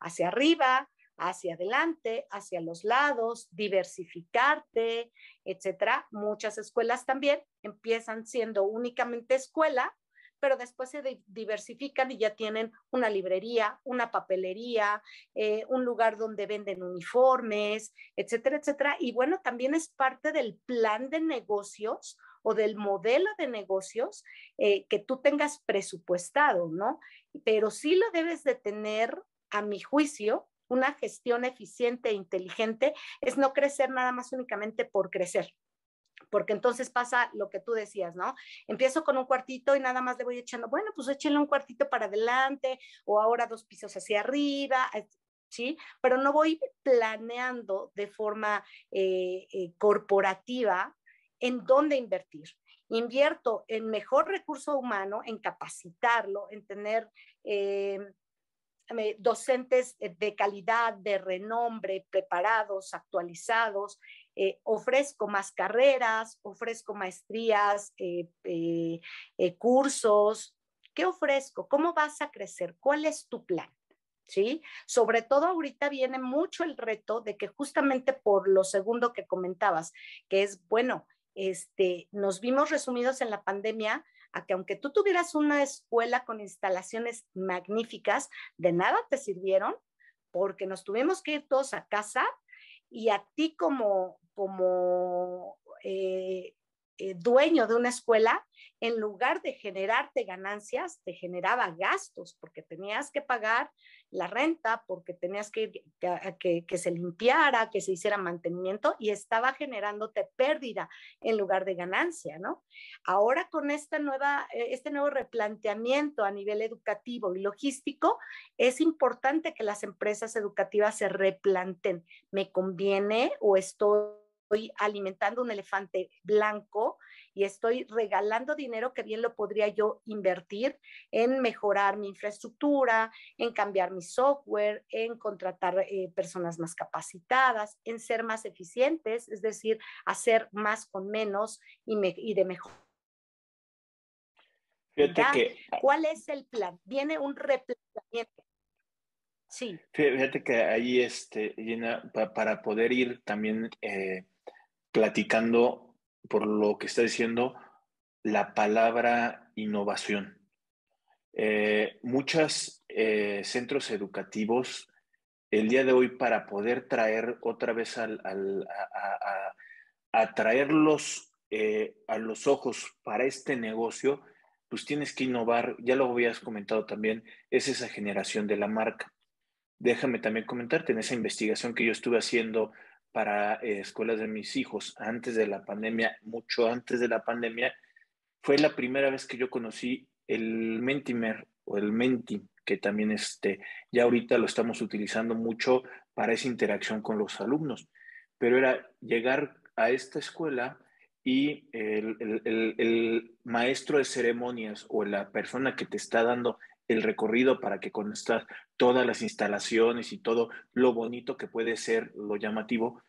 Hacia arriba, hacia adelante, hacia los lados, diversificarte, etcétera. Muchas escuelas también empiezan siendo únicamente escuela pero después se diversifican y ya tienen una librería, una papelería, eh, un lugar donde venden uniformes, etcétera, etcétera. Y bueno, también es parte del plan de negocios o del modelo de negocios eh, que tú tengas presupuestado, ¿no? Pero sí lo debes de tener, a mi juicio, una gestión eficiente e inteligente, es no crecer nada más únicamente por crecer porque entonces pasa lo que tú decías, ¿no? Empiezo con un cuartito y nada más le voy echando, bueno, pues échenle un cuartito para adelante o ahora dos pisos hacia arriba, ¿sí? Pero no voy planeando de forma eh, eh, corporativa en dónde invertir. Invierto en mejor recurso humano, en capacitarlo, en tener... Eh, docentes de calidad, de renombre, preparados, actualizados, eh, ofrezco más carreras, ofrezco maestrías, eh, eh, cursos. ¿Qué ofrezco? ¿Cómo vas a crecer? ¿Cuál es tu plan? ¿Sí? Sobre todo ahorita viene mucho el reto de que justamente por lo segundo que comentabas, que es, bueno, este, nos vimos resumidos en la pandemia a que aunque tú tuvieras una escuela con instalaciones magníficas, de nada te sirvieron porque nos tuvimos que ir todos a casa y a ti como, como eh, eh, dueño de una escuela, en lugar de generarte ganancias, te generaba gastos porque tenías que pagar la renta, porque tenías que, que, que, se limpiara, que se hiciera mantenimiento y estaba generándote pérdida en lugar de ganancia, ¿no? Ahora con esta nueva, eh, este nuevo replanteamiento a nivel educativo y logístico, es importante que las empresas educativas se replanten. ¿Me conviene o estoy estoy alimentando un elefante blanco y estoy regalando dinero que bien lo podría yo invertir en mejorar mi infraestructura, en cambiar mi software, en contratar eh, personas más capacitadas, en ser más eficientes, es decir, hacer más con menos y, y de mejor. Fíjate ¿Cuál es el plan? Viene un replanteamiento. Sí. Fíjate que ahí, este, para poder ir también eh, platicando por lo que está diciendo la palabra innovación. Eh, muchos eh, centros educativos el día de hoy para poder traer otra vez al, a, traerlos eh, a los ojos para este negocio, pues tienes que innovar, ya lo habías comentado también, es esa generación de la marca. Déjame también comentarte en esa investigación que yo estuve haciendo para eh, escuelas de mis hijos antes de la pandemia, mucho antes de la pandemia, fue la primera vez que yo conocí el Mentimer o el Menti, que también este, ya ahorita lo estamos utilizando mucho para esa interacción con los alumnos. Pero era llegar a esta escuela y el, el, el, maestro de ceremonias o la persona que te está dando el recorrido para que conozcas todas las instalaciones y todo lo bonito que puede ser, lo llamativo,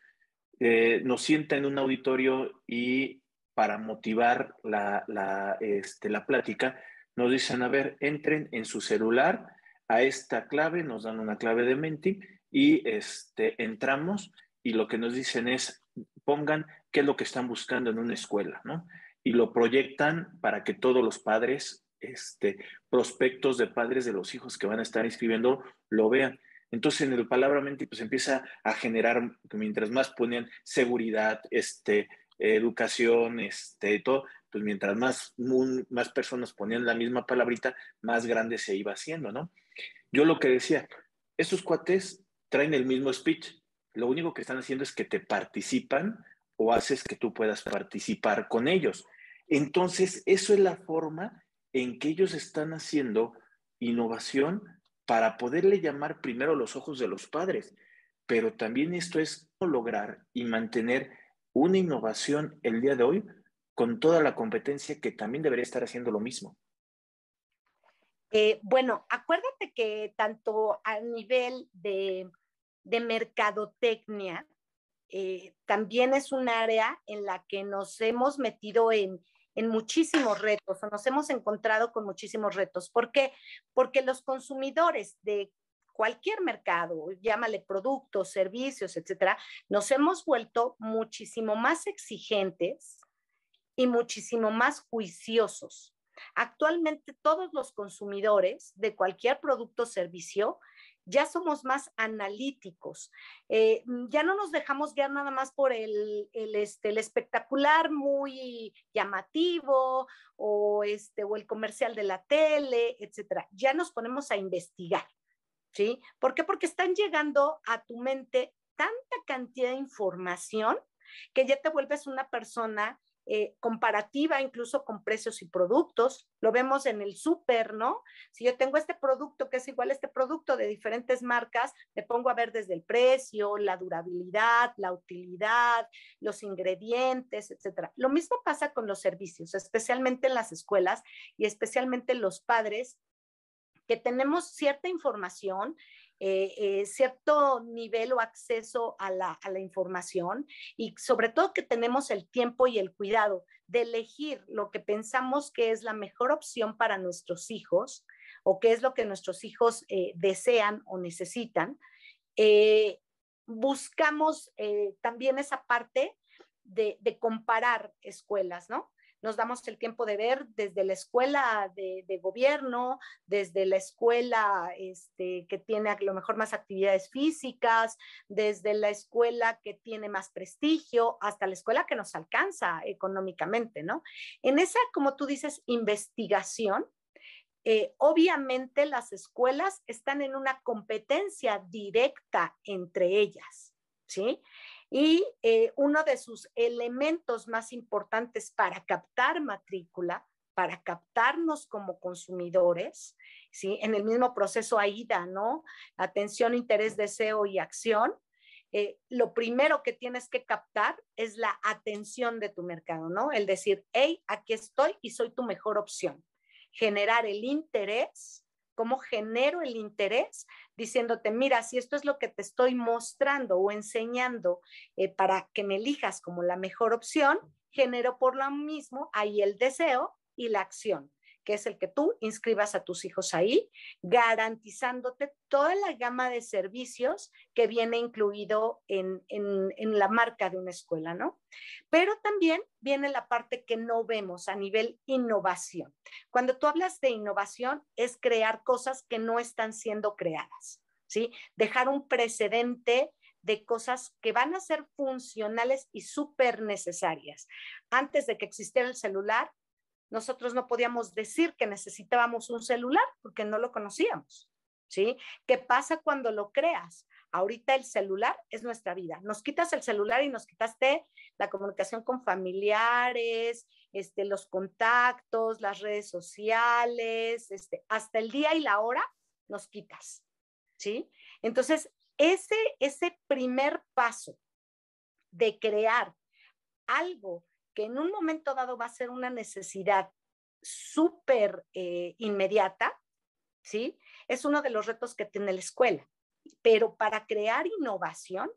eh, nos sienta en un auditorio y para motivar la, la, este, la plática, nos dicen, a ver, entren en su celular a esta clave, nos dan una clave de Menti y este, entramos y lo que nos dicen es pongan qué es lo que están buscando en una escuela, ¿no? Y lo proyectan para que todos los padres, este, prospectos de padres de los hijos que van a estar inscribiendo, lo vean. Entonces, en el palabra Menti, pues empieza a generar, mientras más ponían seguridad, este, educación, este, todo, pues mientras más, más personas ponían la misma palabrita, más grande se iba haciendo, ¿no? Yo lo que decía, estos cuates traen el mismo speech, lo único que están haciendo es que te participan o haces que tú puedas participar con ellos. Entonces, eso es la forma en que ellos están haciendo innovación para poderle llamar primero los ojos de los padres, pero también esto es lograr y mantener una innovación el día de hoy con toda la competencia que también debería estar haciendo lo mismo. Eh, bueno, acuérdate que tanto a nivel de, mercadotecnia, eh, también es un área en la que nos hemos metido en, en muchísimos retos nos hemos encontrado con muchísimos retos. ¿Por qué? Porque los consumidores de cualquier mercado, llámale productos, servicios, etcétera, nos hemos vuelto muchísimo más exigentes y muchísimo más juiciosos. Actualmente todos los consumidores de cualquier producto o servicio ya somos más analíticos, eh, ya no nos dejamos guiar nada más por el, este, el espectacular muy llamativo o, este, o el comercial de la tele, etcétera. Ya nos ponemos a investigar. ¿sí? ¿Por qué? Porque están llegando a tu mente tanta cantidad de información que ya te vuelves una persona eh, comparativa incluso con precios y productos. Lo vemos en el súper, ¿no? Si yo tengo este producto que es igual a este producto de diferentes marcas, me pongo a ver desde el precio, la durabilidad, la utilidad, los ingredientes, etcétera. Lo mismo pasa con los servicios, especialmente en las escuelas y especialmente los padres que tenemos cierta información, eh, eh, cierto nivel o acceso a la, información y sobre todo que tenemos el tiempo y el cuidado de elegir lo que pensamos que es la mejor opción para nuestros hijos o qué es lo que nuestros hijos eh, desean o necesitan. buscamos también esa parte de, de comparar escuelas, ¿no? Nos damos el tiempo de ver desde la escuela de, gobierno, desde la escuela este, que tiene a lo mejor más actividades físicas, desde la escuela que tiene más prestigio, hasta la escuela que nos alcanza económicamente, ¿no? En esa, como tú dices, investigación, eh, obviamente las escuelas están en una competencia directa entre ellas, ¿sí? Y eh, uno de sus elementos más importantes para captar matrícula, para captarnos como consumidores, ¿sí? En el mismo proceso AIDA, ¿no? Atención, interés, deseo y acción. Eh, lo primero que tienes que captar es la atención de tu mercado, ¿no? El decir, hey, aquí estoy y soy tu mejor opción. Generar el interés cómo genero el interés diciéndote, mira, si esto es lo que te estoy mostrando o enseñando eh, para que me elijas como la mejor opción, genero por lo mismo ahí el deseo y la acción que es el que tú inscribas a tus hijos ahí, garantizándote toda la gama de servicios que viene incluido en, la marca de una escuela, ¿no? Pero también viene la parte que no vemos a nivel innovación. Cuando tú hablas de innovación, es crear cosas que no están siendo creadas, ¿sí? Dejar un precedente de cosas que van a ser funcionales y súper necesarias. Antes de que existiera el celular, nosotros no podíamos decir que necesitábamos un celular porque no lo conocíamos. ¿Sí? ¿Qué pasa cuando lo creas? Ahorita el celular es nuestra vida. Nos quitas el celular y nos quitaste la comunicación con familiares, este, los contactos, las redes sociales, este, hasta el día y la hora nos quitas. ¿Sí? Entonces, ese, ese primer paso de crear algo que en un momento dado va a ser una necesidad súper eh, inmediata, ¿sí? Es uno de los retos que tiene la escuela. Pero para crear innovación,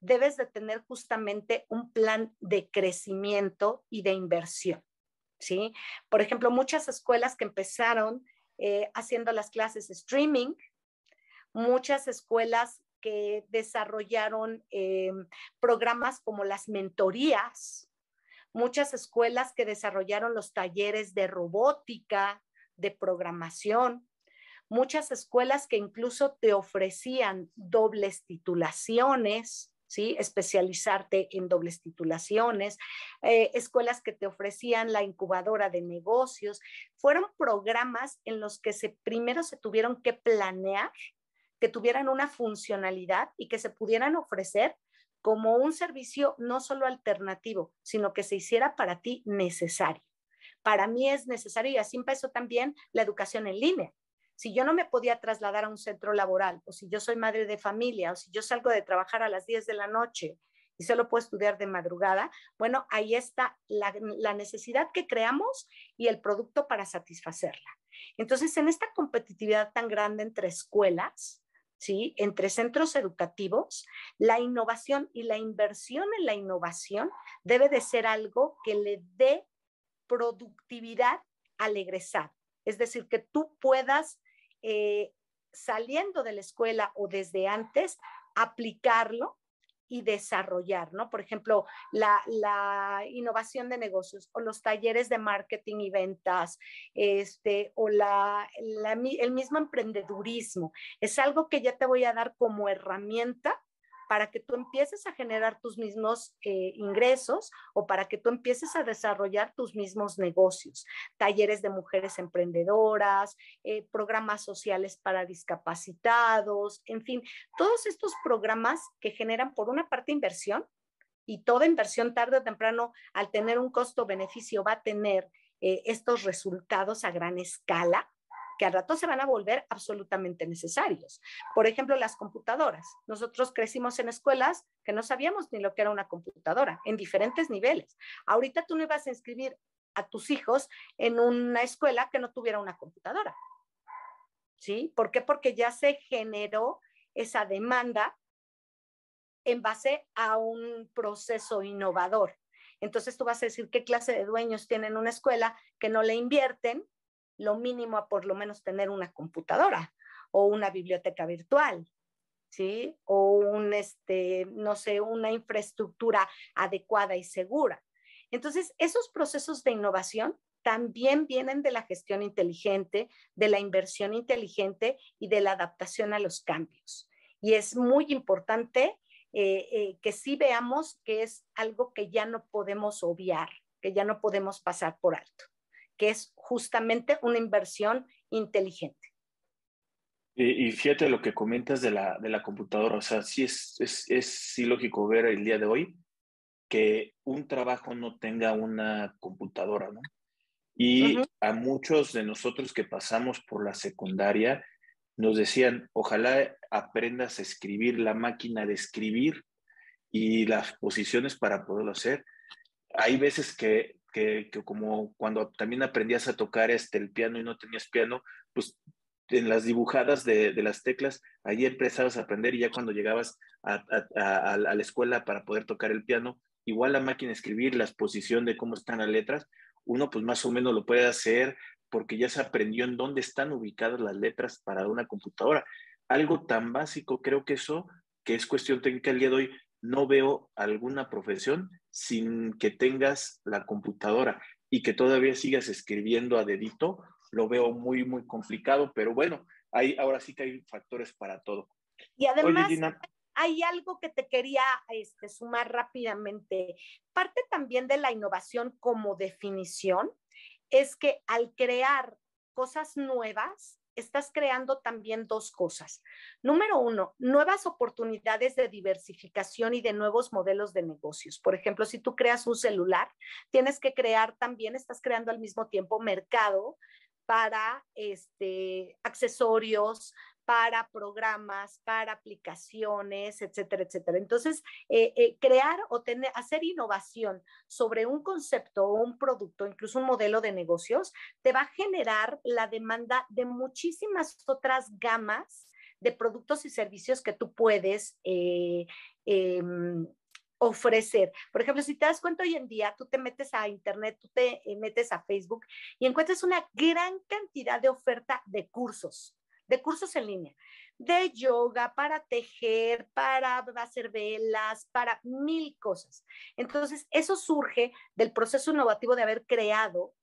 debes de tener justamente un plan de crecimiento y de inversión, ¿sí? Por ejemplo, muchas escuelas que empezaron eh, haciendo las clases streaming, muchas escuelas que desarrollaron eh, programas como las mentorías, muchas escuelas que desarrollaron los talleres de robótica, de programación, muchas escuelas que incluso te ofrecían dobles titulaciones, ¿sí? Especializarte en dobles titulaciones, eh, escuelas que te ofrecían la incubadora de negocios. Fueron programas en los que se, primero se tuvieron que planear, que tuvieran una funcionalidad y que se pudieran ofrecer como un servicio no solo alternativo, sino que se hiciera para ti necesario. Para mí es necesario y así empezó también la educación en línea. Si yo no me podía trasladar a un centro laboral, o si yo soy madre de familia, o si yo salgo de trabajar a las 10 de la noche y solo puedo estudiar de madrugada, bueno, ahí está la, la necesidad que creamos y el producto para satisfacerla. Entonces, en esta competitividad tan grande entre escuelas, ¿sí? entre centros educativos, la innovación y la inversión en la innovación debe de ser algo que le dé productividad al egresado. Es decir, que tú puedas eh, saliendo de la escuela o desde antes, aplicarlo y desarrollar, ¿no? Por ejemplo, la, innovación de negocios o los talleres de marketing y ventas, este, o la, el mismo emprendedurismo. Es algo que ya te voy a dar como herramienta para que tú empieces a generar tus mismos eh, ingresos o para que tú empieces a desarrollar tus mismos negocios. Talleres de mujeres emprendedoras, eh, programas sociales para discapacitados, en fin, todos estos programas que generan por una parte inversión y toda inversión tarde o temprano al tener un costo-beneficio va a tener eh, estos resultados a gran escala que al rato se van a volver absolutamente necesarios. Por ejemplo, las computadoras. Nosotros crecimos en escuelas que no sabíamos ni lo que era una computadora, en diferentes niveles. Ahorita tú no ibas a inscribir a tus hijos en una escuela que no tuviera una computadora. ¿Sí? ¿Por qué? Porque ya se generó esa demanda en base a un proceso innovador. Entonces tú vas a decir qué clase de dueños tienen una escuela que no le invierten lo mínimo a por lo menos tener una computadora o una biblioteca virtual, ¿sí? O un, este, no sé, una infraestructura adecuada y segura. Entonces, esos procesos de innovación también vienen de la gestión inteligente, de la inversión inteligente y de la adaptación a los cambios. Y es muy importante eh, eh, que sí veamos que es algo que ya no podemos obviar, que ya no podemos pasar por alto que es justamente una inversión inteligente. Y, fíjate lo que comentas de la, de la computadora, o sea, sí es, es, es lógico ver el día de hoy que un trabajo no tenga una computadora, ¿no? Y a muchos de nosotros que pasamos por la secundaria nos decían, ojalá aprendas a escribir la máquina de escribir y las posiciones para poderlo hacer. Hay veces que que, como cuando también aprendías a tocar este, el piano y no tenías piano, pues en las dibujadas de, las teclas, ahí empezabas a aprender y ya cuando llegabas a, la escuela para poder tocar el piano, igual la máquina escribir, la exposición de cómo están las letras, uno pues más o menos lo puede hacer porque ya se aprendió en dónde están ubicadas las letras para una computadora. Algo tan básico, creo que eso, que es cuestión técnica el día de hoy, no veo alguna profesión sin que tengas la computadora y que todavía sigas escribiendo a dedito, lo veo muy, muy complicado, pero bueno, hay, ahora sí que hay factores para todo. Y además, hay algo que te quería este, sumar rápidamente. Parte también de la innovación como definición es que al crear cosas nuevas, estás creando también dos cosas. Número uno, nuevas oportunidades de diversificación y de nuevos modelos de negocios. Por ejemplo, si tú creas un celular, tienes que crear también, estás creando al mismo tiempo mercado para este, accesorios, para programas, para aplicaciones, etcétera, etcétera. Entonces, eh, eh, crear o tener, hacer innovación sobre un concepto o un producto, incluso un modelo de negocios, te va a generar la demanda de muchísimas otras gamas de productos y servicios que tú puedes eh, em, ofrecer. Por ejemplo, si te das cuenta hoy en día, tú te metes a Internet, tú te metes a Facebook y encuentras una gran cantidad de oferta de cursos, de cursos en línea, de yoga, para tejer, para hacer velas, para mil cosas. Entonces, eso surge del proceso innovativo de haber creado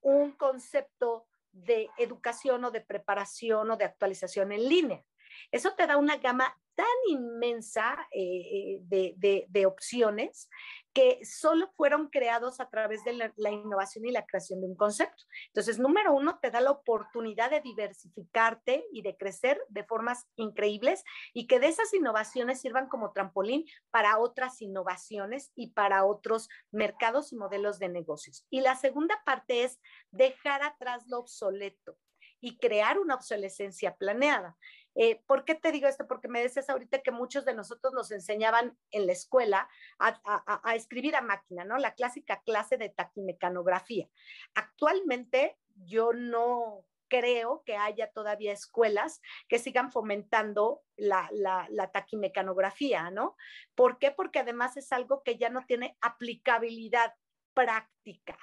un concepto de educación o de preparación o de actualización en línea. Eso te da una gama tan inmensa eh, eh, de, opciones que solo fueron creados a través de la, innovación y la creación de un concepto. Entonces, número uno, te da la oportunidad de diversificarte y de crecer de formas increíbles y que de esas innovaciones sirvan como trampolín para otras innovaciones y para otros mercados y modelos de negocios. Y la segunda parte es dejar atrás lo obsoleto y crear una obsolescencia planeada. Eh, ¿Por qué te digo esto? Porque me decías ahorita que muchos de nosotros nos enseñaban en la escuela a, escribir a máquina, ¿no? La clásica clase de taquimecanografía. Actualmente yo no creo que haya todavía escuelas que sigan fomentando la, la, taquimecanografía, ¿no? ¿Por qué? Porque además es algo que ya no tiene aplicabilidad práctica.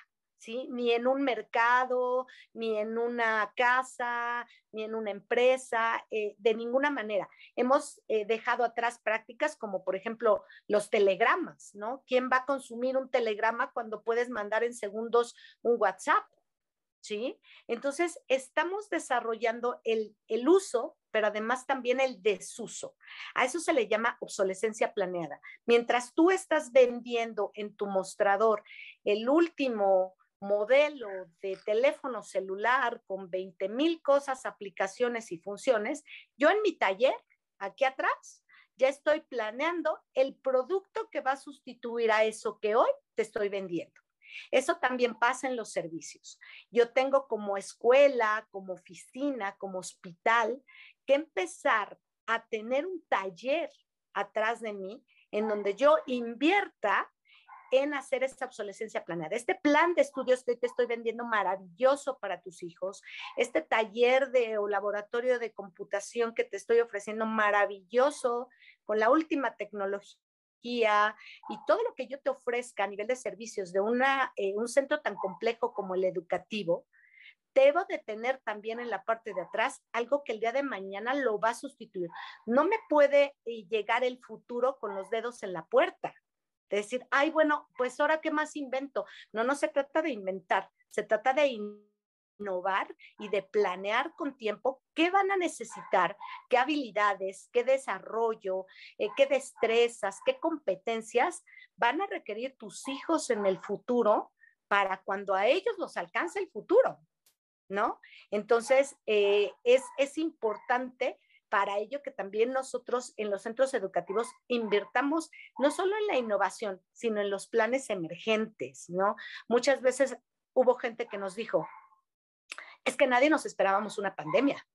Ni en un mercado, ni en una casa, ni en una empresa, eh, de ninguna manera. Hemos eh, dejado atrás prácticas como, por ejemplo, los telegramas, ¿no? ¿Quién va a consumir un telegrama cuando puedes mandar en segundos un WhatsApp? ¿Sí? Entonces, estamos desarrollando el, el uso pero además también el desuso. A eso se le llama obsolescencia planeada. Mientras tú estás vendiendo en tu mostrador el último modelo de teléfono celular con 20 mil cosas, aplicaciones y funciones, yo en mi taller, aquí atrás, ya estoy planeando el producto que va a sustituir a eso que hoy te estoy vendiendo. Eso también pasa en los servicios. Yo tengo como escuela, como oficina, como hospital, que empezar a tener un taller atrás de mí en donde yo invierta en hacer esta obsolescencia planeada. Este plan de estudios que te estoy vendiendo maravilloso para tus hijos, este taller de o laboratorio de computación que te estoy ofreciendo maravilloso con la última tecnología y todo lo que yo te ofrezca a nivel de servicios de eh, un centro tan complejo como el educativo, debo de tener también en la parte de atrás algo que el día de mañana lo va a sustituir. No me puede eh, llegar el futuro con los dedos en la puerta de decir, ay, bueno, pues ahora qué más invento. No, no se trata de inventar, se trata de innovar y de planear con tiempo qué van a necesitar, qué habilidades, qué desarrollo, eh, qué destrezas, qué competencias van a requerir tus hijos en el futuro para cuando a ellos los alcance el futuro, ¿no? Entonces, eh, es, es importante para ello que también nosotros en los centros educativos invirtamos no solo en la innovación, sino en los planes emergentes, ¿no? Muchas veces hubo gente que nos dijo, es que nadie nos esperábamos una pandemia.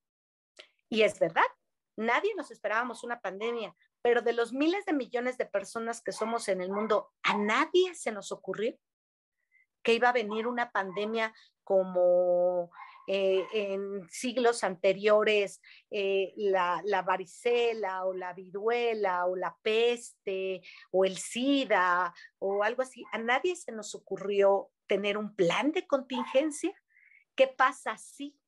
Y es verdad, nadie nos esperábamos una pandemia, pero de los miles de millones de personas que somos en el mundo, a nadie se nos ocurrió que iba a venir una pandemia como eh, en siglos anteriores eh, la, la, varicela o la viruela o la peste o el SIDA o algo así. A nadie se nos ocurrió tener un plan de contingencia. ¿Qué pasa si?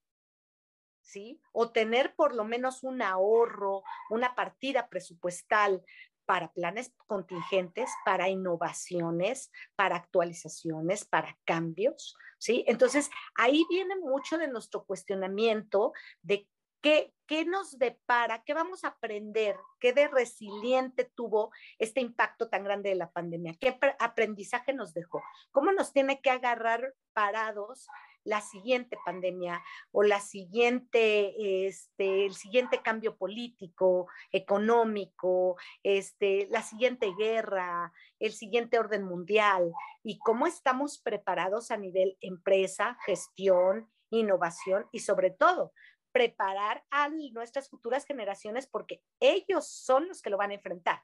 ¿Sí? O tener por lo menos un ahorro, una partida presupuestal para planes contingentes, para innovaciones, para actualizaciones, para cambios, ¿sí? Entonces, ahí viene mucho de nuestro cuestionamiento de qué, qué nos depara, qué vamos a aprender, qué de resiliente tuvo este impacto tan grande de la pandemia, qué aprendizaje nos dejó, cómo nos tiene que agarrar parados la siguiente pandemia o la siguiente, este, el siguiente cambio político, económico, este, la siguiente guerra, el siguiente orden mundial y cómo estamos preparados a nivel empresa, gestión, innovación y sobre todo preparar a nuestras futuras generaciones porque ellos son los que lo van a enfrentar.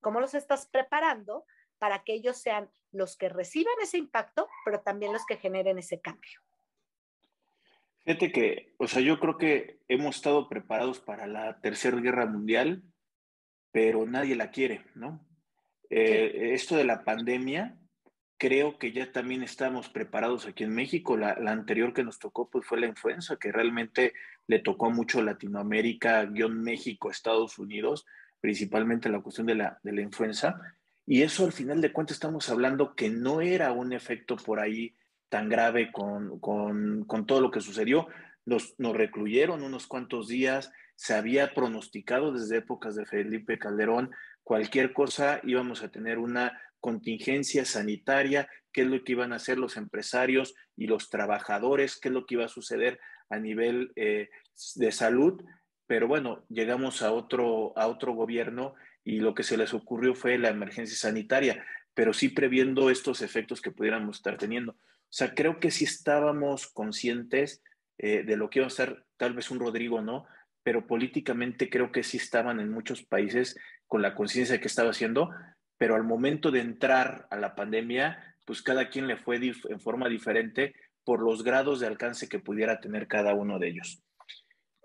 ¿Cómo los estás preparando para que ellos sean los que reciban ese impacto, pero también los que generen ese cambio? Fíjate que, o sea, yo creo que hemos estado preparados para la Tercera Guerra Mundial, pero nadie la quiere, ¿no? Eh, esto de la pandemia, creo que ya también estamos preparados aquí en México. La, anterior que nos tocó pues, fue la influenza, que realmente le tocó mucho Latinoamérica, guion México, Estados Unidos, principalmente la cuestión de la, de la influenza. Y eso al final de cuentas estamos hablando que no era un efecto por ahí tan grave con, con, con todo lo que sucedió. Nos, nos, recluyeron unos cuantos días, se había pronosticado desde épocas de Felipe Calderón, cualquier cosa íbamos a tener una contingencia sanitaria, qué es lo que iban a hacer los empresarios y los trabajadores, qué es lo que iba a suceder a nivel eh, de salud. Pero bueno, llegamos a otro, a otro gobierno y lo que se les ocurrió fue la emergencia sanitaria, pero sí previendo estos efectos que pudiéramos estar teniendo. O sea, creo que sí estábamos conscientes eh, de lo que iba a ser tal vez un Rodrigo, ¿no? Pero políticamente creo que sí estaban en muchos países con la conciencia de que estaba haciendo, pero al momento de entrar a la pandemia, pues cada quien le fue en forma diferente por los grados de alcance que pudiera tener cada uno de ellos.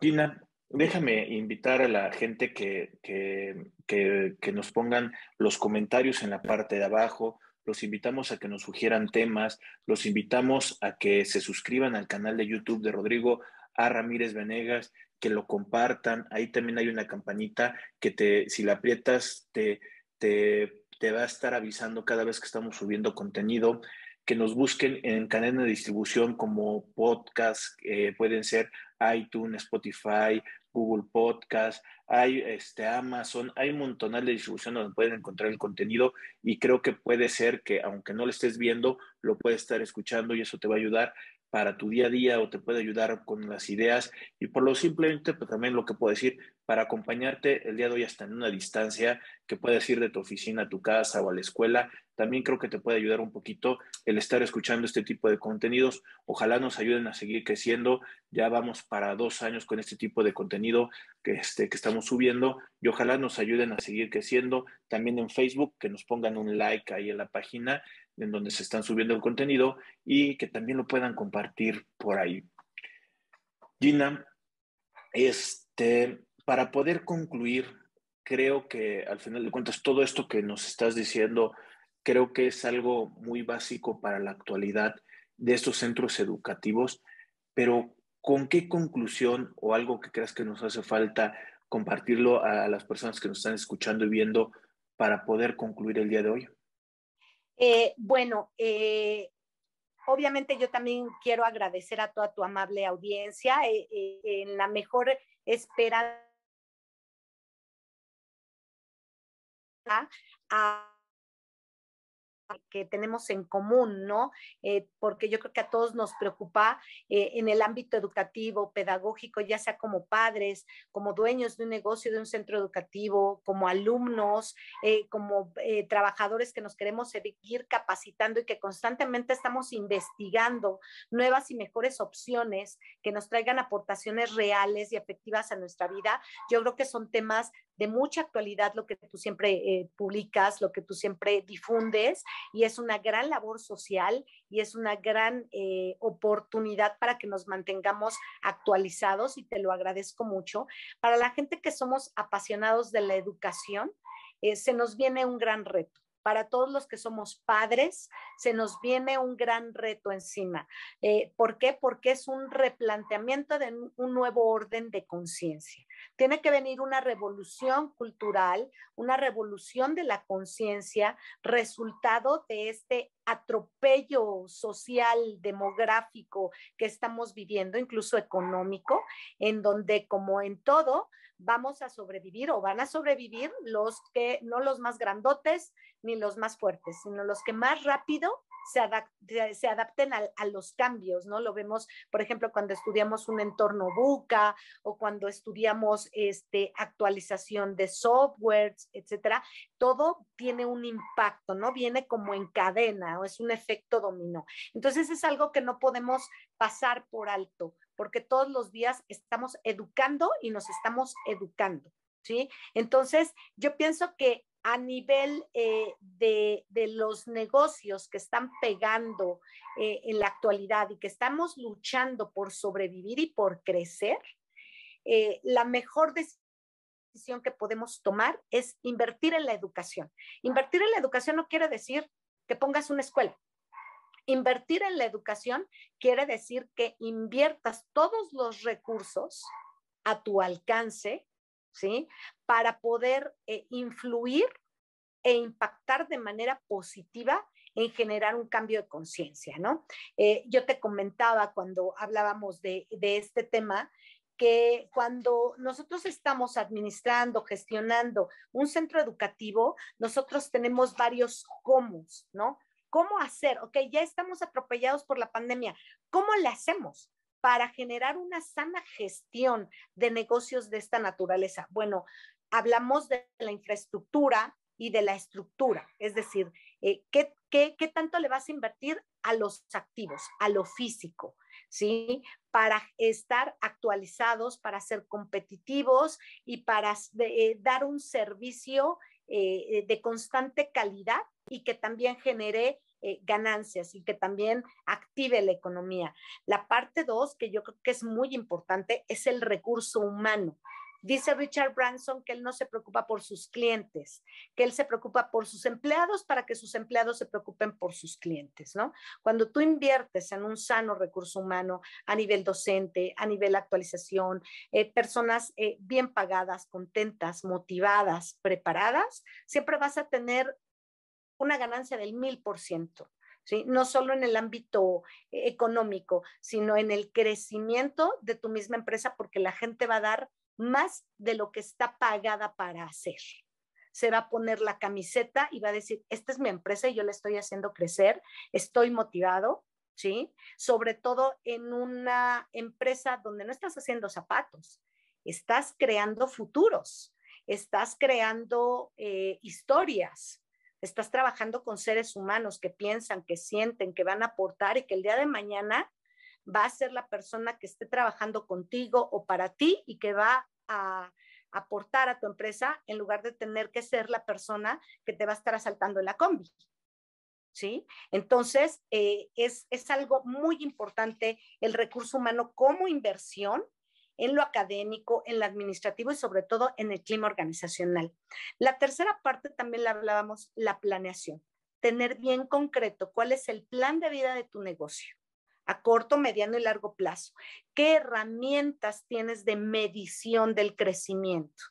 Gina, déjame invitar a la gente que, que, que, nos pongan los comentarios en la parte de abajo, los invitamos a que nos sugieran temas, los invitamos a que se suscriban al canal de YouTube de Rodrigo A. Ramírez Venegas, que lo compartan. Ahí también hay una campanita que te, si la aprietas, te, te, te va a estar avisando cada vez que estamos subiendo contenido que nos busquen en cadena de distribución como podcast, eh, pueden ser iTunes, Spotify, Google Podcast, hay este, Amazon, hay un montón de distribución donde pueden encontrar el contenido y creo que puede ser que aunque no lo estés viendo, lo puedes estar escuchando y eso te va a ayudar para tu día a día o te puede ayudar con las ideas. Y por lo simplemente pues, también lo que puedo decir para acompañarte el día de hoy hasta en una distancia que puedes ir de tu oficina a tu casa o a la escuela. También creo que te puede ayudar un poquito el estar escuchando este tipo de contenidos. Ojalá nos ayuden a seguir creciendo. Ya vamos para dos años con este tipo de contenido que, este, que estamos subiendo y ojalá nos ayuden a seguir creciendo. También en Facebook, que nos pongan un like ahí en la página en donde se están subiendo el contenido y que también lo puedan compartir por ahí. Gina, este, para poder concluir, creo que al final de cuentas todo esto que nos estás diciendo, creo que es algo muy básico para la actualidad de estos centros educativos, pero ¿con qué conclusión o algo que creas que nos hace falta compartirlo a las personas que nos están escuchando y viendo para poder concluir el día de hoy? Eh, bueno, eh, obviamente yo también quiero agradecer a toda tu amable audiencia eh, en la mejor espera a que tenemos en común, ¿no? Eh, porque yo creo que a todos nos preocupa eh, en el ámbito educativo, pedagógico, ya sea como padres, como dueños de un negocio, de un centro educativo, como alumnos, eh, como trabajadores que nos queremos seguir capacitando y que constantemente estamos investigando nuevas y mejores opciones que nos traigan aportaciones reales y efectivas a nuestra vida. Yo creo que son temas de mucha actualidad lo que tú siempre publicas, lo que tú siempre difundes y es una gran labor social y es una gran eh, oportunidad para que nos mantengamos actualizados y te lo agradezco mucho. Para la gente que somos apasionados de la educación, eh, se nos viene un gran reto para todos los que somos padres, se nos viene un gran reto encima. Eh, ¿Por qué? Porque es un replanteamiento de un nuevo orden de conciencia. Tiene que venir una revolución cultural, una revolución de la conciencia, resultado de este atropello social, demográfico que estamos viviendo, incluso económico, en donde como en todo, vamos a sobrevivir o van a sobrevivir los que, no los más grandotes ni los más fuertes, sino los que más rápido se, se adapten a, a, los cambios, ¿no? Lo vemos, por ejemplo, cuando estudiamos un entorno buca o cuando estudiamos este, actualización de softwares, etcétera, todo tiene un impacto, ¿no? Viene como en cadena o es un efecto dominó. Entonces es algo que no podemos pasar por alto porque todos los días estamos educando y nos estamos educando, ¿sí? Entonces, yo pienso que a nivel eh, de, los negocios que están pegando eh, en la actualidad y que estamos luchando por sobrevivir y por crecer, eh, la mejor decisión que podemos tomar es invertir en la educación. Invertir en la educación no quiere decir que pongas una escuela. Invertir en la educación quiere decir que inviertas todos los recursos a tu alcance, ¿sí? Para poder eh, influir e impactar de manera positiva en generar un cambio de conciencia, ¿no? Eh, yo te comentaba cuando hablábamos de, de este tema que cuando nosotros estamos administrando, gestionando un centro educativo, nosotros tenemos varios cómo, ¿no? ¿Cómo hacer? Ok, ya estamos atropellados por la pandemia. ¿Cómo le hacemos para generar una sana gestión de negocios de esta naturaleza? Bueno, hablamos de la infraestructura y de la estructura, es decir, eh, ¿qué, qué, qué tanto le vas a invertir a los activos, a lo físico? ¿sí? Para estar actualizados, para ser competitivos y para eh, dar un servicio eh, de constante calidad y que también genere eh, ganancias y que también active la economía. La parte dos, que yo creo que es muy importante, es el recurso humano. Dice Richard Branson que él no se preocupa por sus clientes, que él se preocupa por sus empleados para que sus empleados se preocupen por sus clientes, ¿no? Cuando tú inviertes en un sano recurso humano a nivel docente, a nivel actualización, eh, personas eh, bien pagadas, contentas, motivadas, preparadas, siempre vas a tener una ganancia del mil por ciento. ¿Sí? no solo en el ámbito eh, económico, sino en el crecimiento de tu misma empresa, porque la gente va a dar más de lo que está pagada para hacer. Se va a poner la camiseta y va a decir, esta es mi empresa y yo la estoy haciendo crecer, estoy motivado, ¿sí? Sobre todo en una empresa donde no estás haciendo zapatos, estás creando futuros, estás creando eh, historias, estás trabajando con seres humanos que piensan, que sienten, que van a aportar y que el día de mañana va a ser la persona que esté trabajando contigo o para ti y que va a aportar a tu empresa en lugar de tener que ser la persona que te va a estar asaltando en la combi. ¿Sí? Entonces, eh, es, es algo muy importante el recurso humano como inversión en lo académico, en lo administrativo y sobre todo en el clima organizacional. La tercera parte también la hablábamos, la planeación. Tener bien concreto cuál es el plan de vida de tu negocio a corto, mediano y largo plazo. ¿Qué herramientas tienes de medición del crecimiento?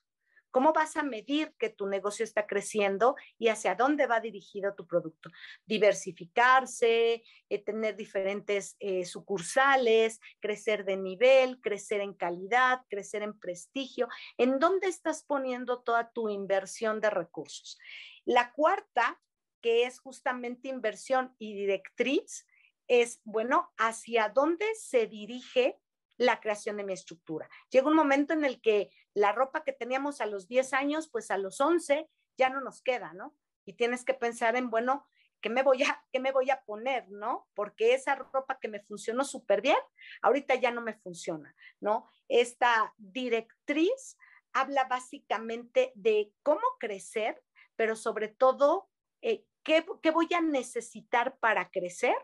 ¿Cómo vas a medir que tu negocio está creciendo y hacia dónde va dirigido tu producto? Diversificarse, eh, tener diferentes eh, sucursales, crecer de nivel, crecer en calidad, crecer en prestigio. ¿En dónde estás poniendo toda tu inversión de recursos? La cuarta, que es justamente inversión y directriz, es, bueno, hacia dónde se dirige la creación de mi estructura. Llega un momento en el que la ropa que teníamos a los 10 años, pues a los 11 ya no nos queda, ¿no? Y tienes que pensar en, bueno, ¿qué me voy a, qué me voy a poner, ¿no? Porque esa ropa que me funcionó súper bien, ahorita ya no me funciona, ¿no? Esta directriz habla básicamente de cómo crecer, pero sobre todo, eh, ¿qué, ¿qué voy a necesitar para crecer?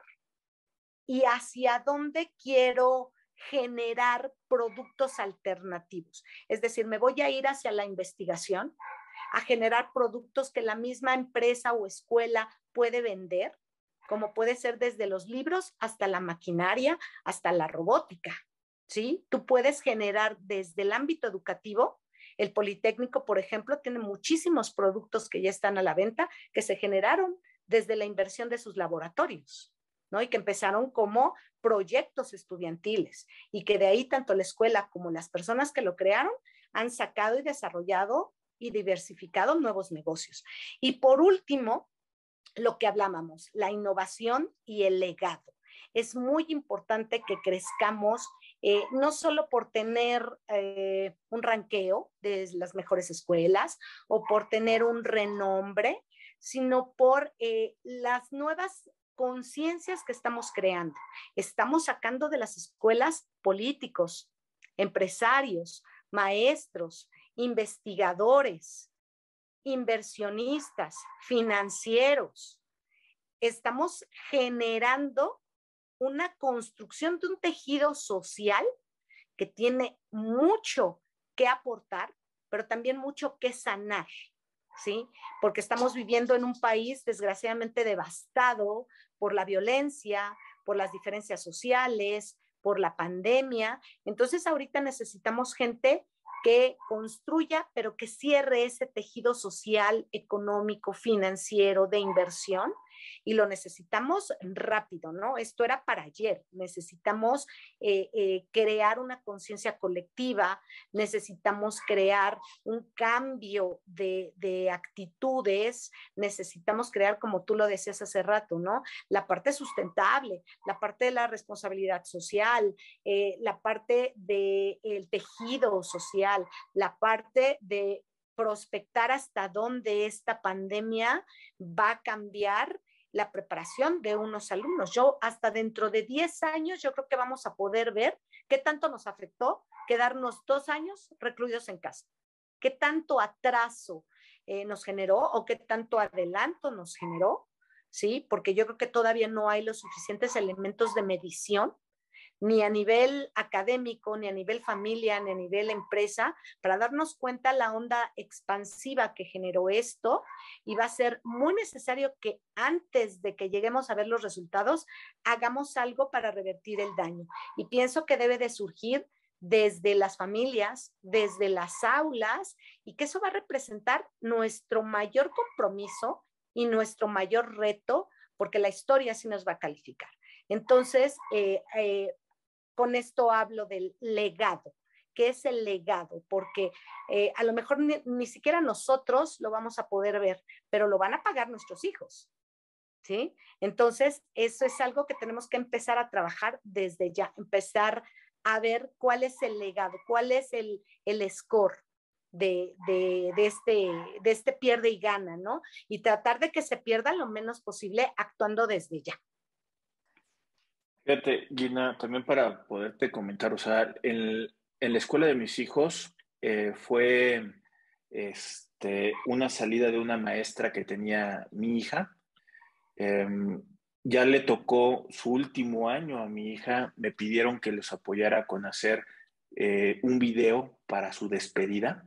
Y hacia dónde quiero generar productos alternativos. Es decir, me voy a ir hacia la investigación, a generar productos que la misma empresa o escuela puede vender, como puede ser desde los libros hasta la maquinaria, hasta la robótica. ¿Sí? Tú puedes generar desde el ámbito educativo el Politécnico, por ejemplo, tiene muchísimos productos que ya están a la venta que se generaron desde la inversión de sus laboratorios. Y que empezaron como proyectos estudiantiles y que de ahí tanto la escuela como las personas que lo crearon han sacado y desarrollado y diversificado nuevos negocios. Y por último, lo que hablábamos, la innovación y el legado. Es muy importante que crezcamos eh, no solo por tener eh, un ranqueo de las mejores escuelas o por tener un renombre, sino por eh, las nuevas conciencias que estamos creando. Estamos sacando de las escuelas políticos, empresarios, maestros, investigadores, inversionistas, financieros. Estamos generando una construcción de un tejido social que tiene mucho que aportar pero también mucho que sanar, ¿sí? Porque estamos viviendo en un país desgraciadamente devastado por la violencia, por las diferencias sociales, por la pandemia. Entonces ahorita necesitamos gente que construya, pero que cierre ese tejido social, económico, financiero, de inversión y lo necesitamos rápido, ¿no? Esto era para ayer. Necesitamos eh, eh, crear una conciencia colectiva, necesitamos crear un cambio de, actitudes, necesitamos crear, como tú lo decías hace rato, ¿no? La parte sustentable, la parte de la responsabilidad social, eh, la parte del tejido social, la parte de prospectar hasta dónde esta pandemia va a cambiar la preparación de unos alumnos. Yo hasta dentro de 10 años yo creo que vamos a poder ver qué tanto nos afectó quedarnos dos años recluidos en casa, qué tanto atraso eh, nos generó o qué tanto adelanto nos generó, ¿sí? Porque yo creo que todavía no hay los suficientes elementos de medición ni a nivel académico, ni a nivel familia, ni a nivel empresa, para darnos cuenta la onda expansiva que generó esto y va a ser muy necesario que antes de que lleguemos a ver los resultados, hagamos algo para revertir el daño. Y pienso que debe de surgir desde las familias, desde las aulas, y que eso va a representar nuestro mayor compromiso y nuestro mayor reto, porque la historia sí nos va a calificar. Entonces, eh, eh, con esto hablo del legado. ¿Qué es el legado? Porque eh, a lo mejor ni, siquiera nosotros lo vamos a poder ver, pero lo van a pagar nuestros hijos. ¿Sí? Entonces, eso es algo que tenemos que empezar a trabajar desde ya, empezar a ver cuál es el legado, cuál es el, el score de, de, este, de este pierde y gana, ¿no? Y tratar de que se pierda lo menos posible actuando desde ya. Fíjate, Gina, también para poderte comentar, o en, la escuela de mis hijos eh, fue este, una salida de una maestra que tenía mi hija. Em, ya le tocó su último año a mi hija, me pidieron que les apoyara con hacer eh, un video para su despedida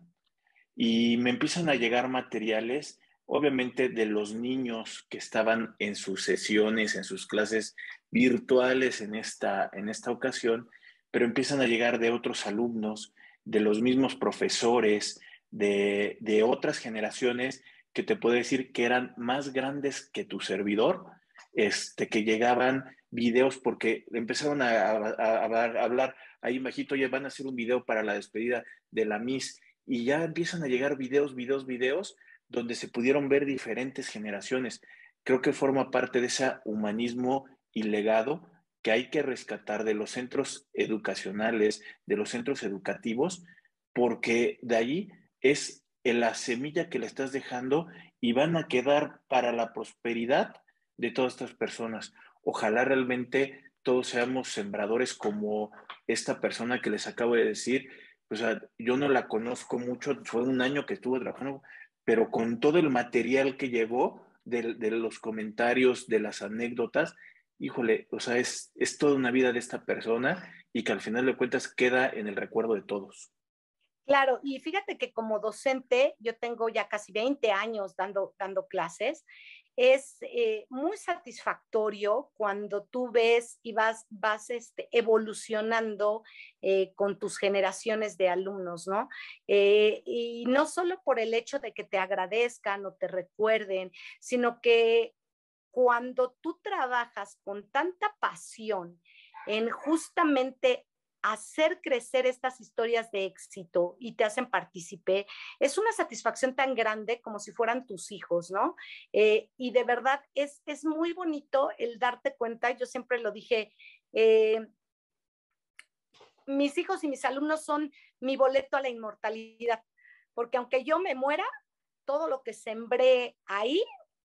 y me empiezan a llegar materiales obviamente de los niños que estaban en sus sesiones, en sus clases virtuales en esta, en esta ocasión, pero empiezan a llegar de otros alumnos, de los mismos profesores, de, de otras generaciones que te puedo decir que eran más grandes que tu servidor, este, que llegaban videos porque empezaron a, hablar, ahí bajito, ya van a hacer un video para la despedida de la Miss y ya empiezan a llegar videos, videos, videos donde se pudieron ver diferentes generaciones. Creo que forma parte de ese humanismo y legado que hay que rescatar de los centros educacionales, de los centros educativos, porque de ahí es la semilla que le estás dejando y van a quedar para la prosperidad de todas estas personas. Ojalá realmente todos seamos sembradores como esta persona que les acabo de decir. O sea, yo no la conozco mucho, fue un año que estuvo trabajando, pero con todo el material que llevó de, los comentarios, de las anécdotas, híjole, o sea, es, es toda una vida de esta persona y que al final de cuentas queda en el recuerdo de todos. Claro, y fíjate que como docente, yo tengo ya casi 20 años dando, dando clases es eh, muy satisfactorio cuando tú ves y vas, vas este, evolucionando eh, con tus generaciones de alumnos, ¿no? Eh, y no solo por el hecho de que te agradezcan o te recuerden, sino que cuando tú trabajas con tanta pasión en justamente hacer crecer estas historias de éxito y te hacen partícipe, es una satisfacción tan grande como si fueran tus hijos, ¿no? Eh, y de verdad es, es muy bonito el darte cuenta, yo siempre lo dije, eh, mis hijos y mis alumnos son mi boleto a la inmortalidad, porque aunque yo me muera, todo lo que sembré ahí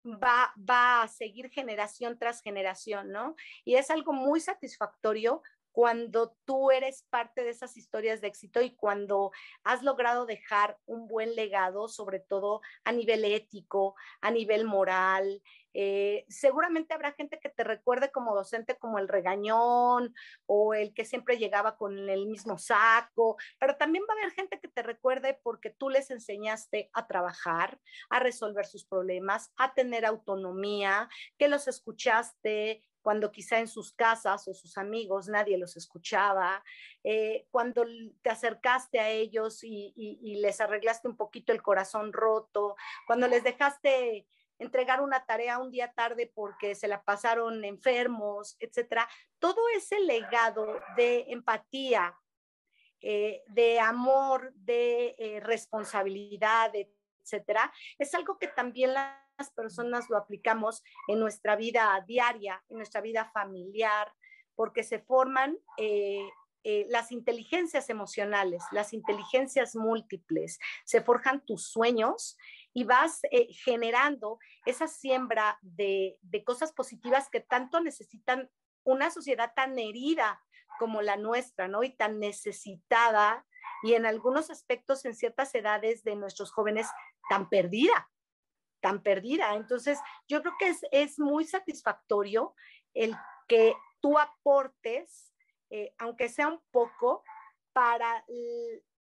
va, va a seguir generación tras generación, ¿no? Y es algo muy satisfactorio cuando tú eres parte de esas historias de éxito y cuando has logrado dejar un buen legado, sobre todo a nivel ético, a nivel moral. Eh, seguramente habrá gente que te recuerde como docente como el regañón o el que siempre llegaba con el mismo saco, pero también va a haber gente que te recuerde porque tú les enseñaste a trabajar, a resolver sus problemas, a tener autonomía, que los escuchaste, cuando quizá en sus casas o sus amigos nadie los escuchaba, eh, cuando te acercaste a ellos y, les arreglaste un poquito el corazón roto, cuando les dejaste entregar una tarea un día tarde porque se la pasaron enfermos, etcétera. Todo ese legado de empatía, eh, de amor, de eh, responsabilidad, etcétera, es algo que también la personas lo aplicamos en nuestra vida diaria, en nuestra vida familiar, porque se forman eh, eh, las inteligencias emocionales, las inteligencias múltiples, se forjan tus sueños y vas eh, generando esa siembra de, de cosas positivas que tanto necesitan una sociedad tan herida como la nuestra, ¿no? Y tan necesitada y en algunos aspectos, en ciertas edades de nuestros jóvenes, tan perdida, tan perdida. Entonces, yo creo que es, muy satisfactorio el que tú aportes, eh, aunque sea un poco, para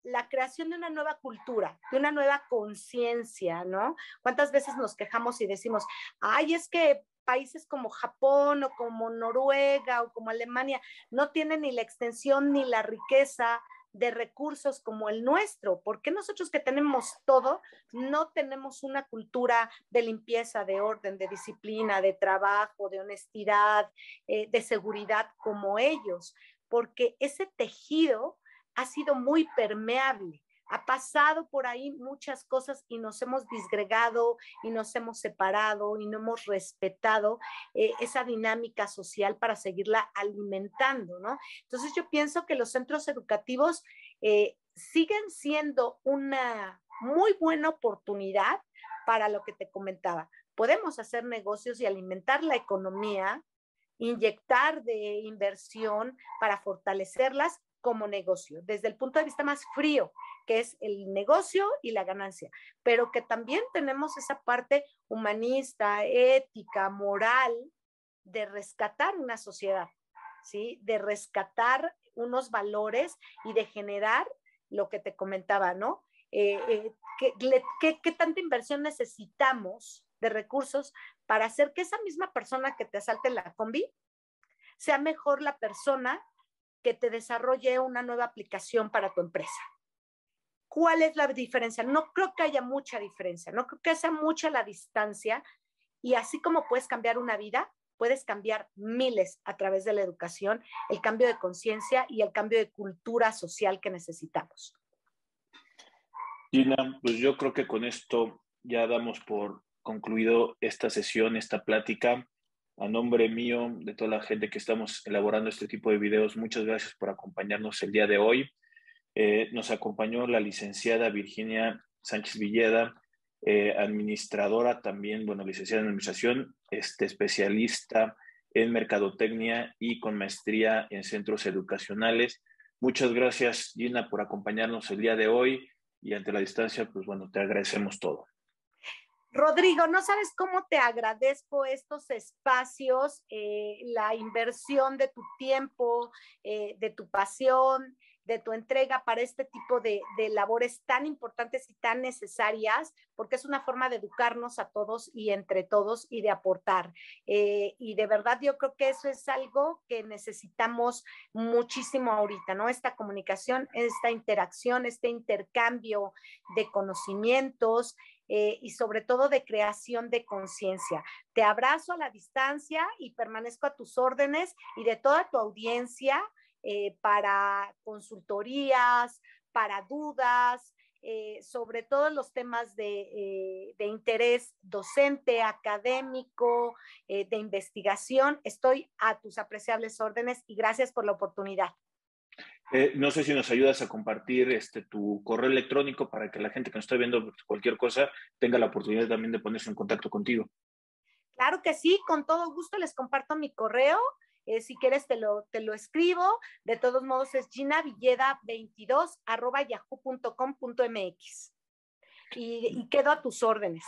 la creación de una nueva cultura, de una nueva conciencia, ¿no? ¿Cuántas veces nos quejamos y decimos, ay, es que países como Japón o como Noruega o como Alemania no tienen ni la extensión ni la riqueza de recursos como el nuestro? ¿Por qué nosotros que tenemos todo no tenemos una cultura de limpieza, de orden, de disciplina, de trabajo, de honestidad, eh, de seguridad como ellos? Porque ese tejido ha sido muy permeable ha pasado por ahí muchas cosas y nos hemos disgregado y nos hemos separado y no hemos respetado eh, esa dinámica social para seguirla alimentando, ¿no? Entonces yo pienso que los centros educativos eh, siguen siendo una muy buena oportunidad para lo que te comentaba. Podemos hacer negocios y alimentar la economía, inyectar de inversión para fortalecerlas como negocio, desde el punto de vista más frío, que es el negocio y la ganancia, pero que también tenemos esa parte humanista, ética, moral, de rescatar una sociedad, ¿sí? De rescatar unos valores y de generar lo que te comentaba, ¿no? Eh, eh, ¿qué, qué tanta inversión necesitamos de recursos para hacer que esa misma persona que te asalte en la combi sea mejor la persona que te desarrolle una nueva aplicación para tu empresa. ¿Cuál es la diferencia? No creo que haya mucha diferencia, no creo que sea mucha la distancia y así como puedes cambiar una vida, puedes cambiar miles a través de la educación, el cambio de conciencia y el cambio de cultura social que necesitamos. Gina, pues yo creo que con esto ya damos por concluido esta sesión, esta plática a nombre mío, de toda la gente que estamos elaborando este tipo de videos, muchas gracias por acompañarnos el día de hoy. Eh, nos acompañó la licenciada Virginia Sánchez Villeda, eh, administradora también, bueno, licenciada en administración, este, especialista en mercadotecnia y con maestría en centros educacionales. Muchas gracias, Gina, por acompañarnos el día de hoy y ante la distancia, pues bueno, te agradecemos todo. Rodrigo, no sabes cómo te agradezco estos espacios, eh, la inversión de tu tiempo, eh, de tu pasión, de tu entrega para este tipo de, labores tan importantes y tan necesarias, porque es una forma de educarnos a todos y entre todos y de aportar. Eh, y de verdad yo creo que eso es algo que necesitamos muchísimo ahorita, ¿no? Esta comunicación, esta interacción, este intercambio de conocimientos, eh, y sobre todo de creación de conciencia. Te abrazo a la distancia y permanezco a tus órdenes y de toda tu audiencia eh, para consultorías, para dudas, eh, sobre todos los temas de, de interés docente, académico, de investigación. Estoy a tus apreciables órdenes y gracias por la oportunidad. Eh, no sé si nos ayudas a compartir este, tu correo electrónico para que la gente que nos está viendo cualquier cosa tenga la oportunidad también de ponerse en contacto contigo. Claro que sí, con todo gusto les comparto mi correo. Eh, si quieres, te lo, te lo escribo. De todos modos, es ginavilleda22 arroba yahoo.com.mx. Y, y quedo a tus órdenes.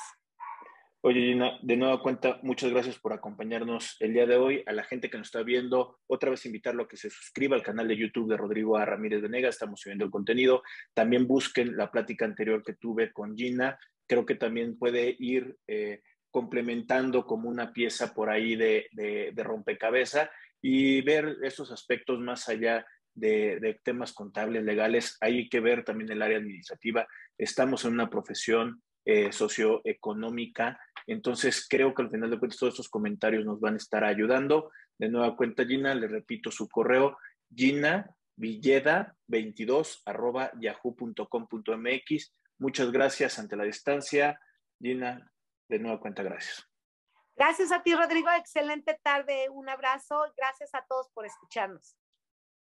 Oye, Gina, de nueva cuenta, muchas gracias por acompañarnos el día de hoy. A la gente que nos está viendo, otra vez invitarlo a que se suscriba al canal de YouTube de Rodrigo A. Ramírez Venegas. Estamos subiendo el contenido. También busquen la plática anterior que tuve con Gina. Creo que también puede ir eh, complementando como una pieza por ahí de, de, rompecabezas y ver esos aspectos más allá de, de, temas contables, legales. Hay que ver también el área administrativa. Estamos en una profesión eh, socioeconómica entonces, creo que al final de cuentas todos estos comentarios nos van a estar ayudando. De nueva cuenta, Gina, le repito su correo, Gina Villeda 22 arroba yahoo.com.mx. Muchas gracias ante la distancia. Gina, de nueva cuenta, gracias. Gracias a ti, Rodrigo. Excelente tarde. Un abrazo. Gracias a todos por escucharnos.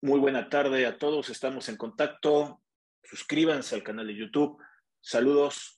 Muy buena tarde a todos. Estamos en contacto. Suscríbanse al canal de YouTube. Saludos.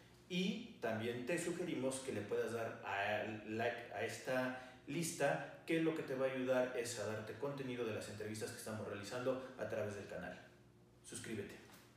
Y también te sugerimos que le puedas dar a, like a esta lista que lo que te va a ayudar es a darte contenido de las entrevistas que estamos realizando a través del canal. Suscríbete.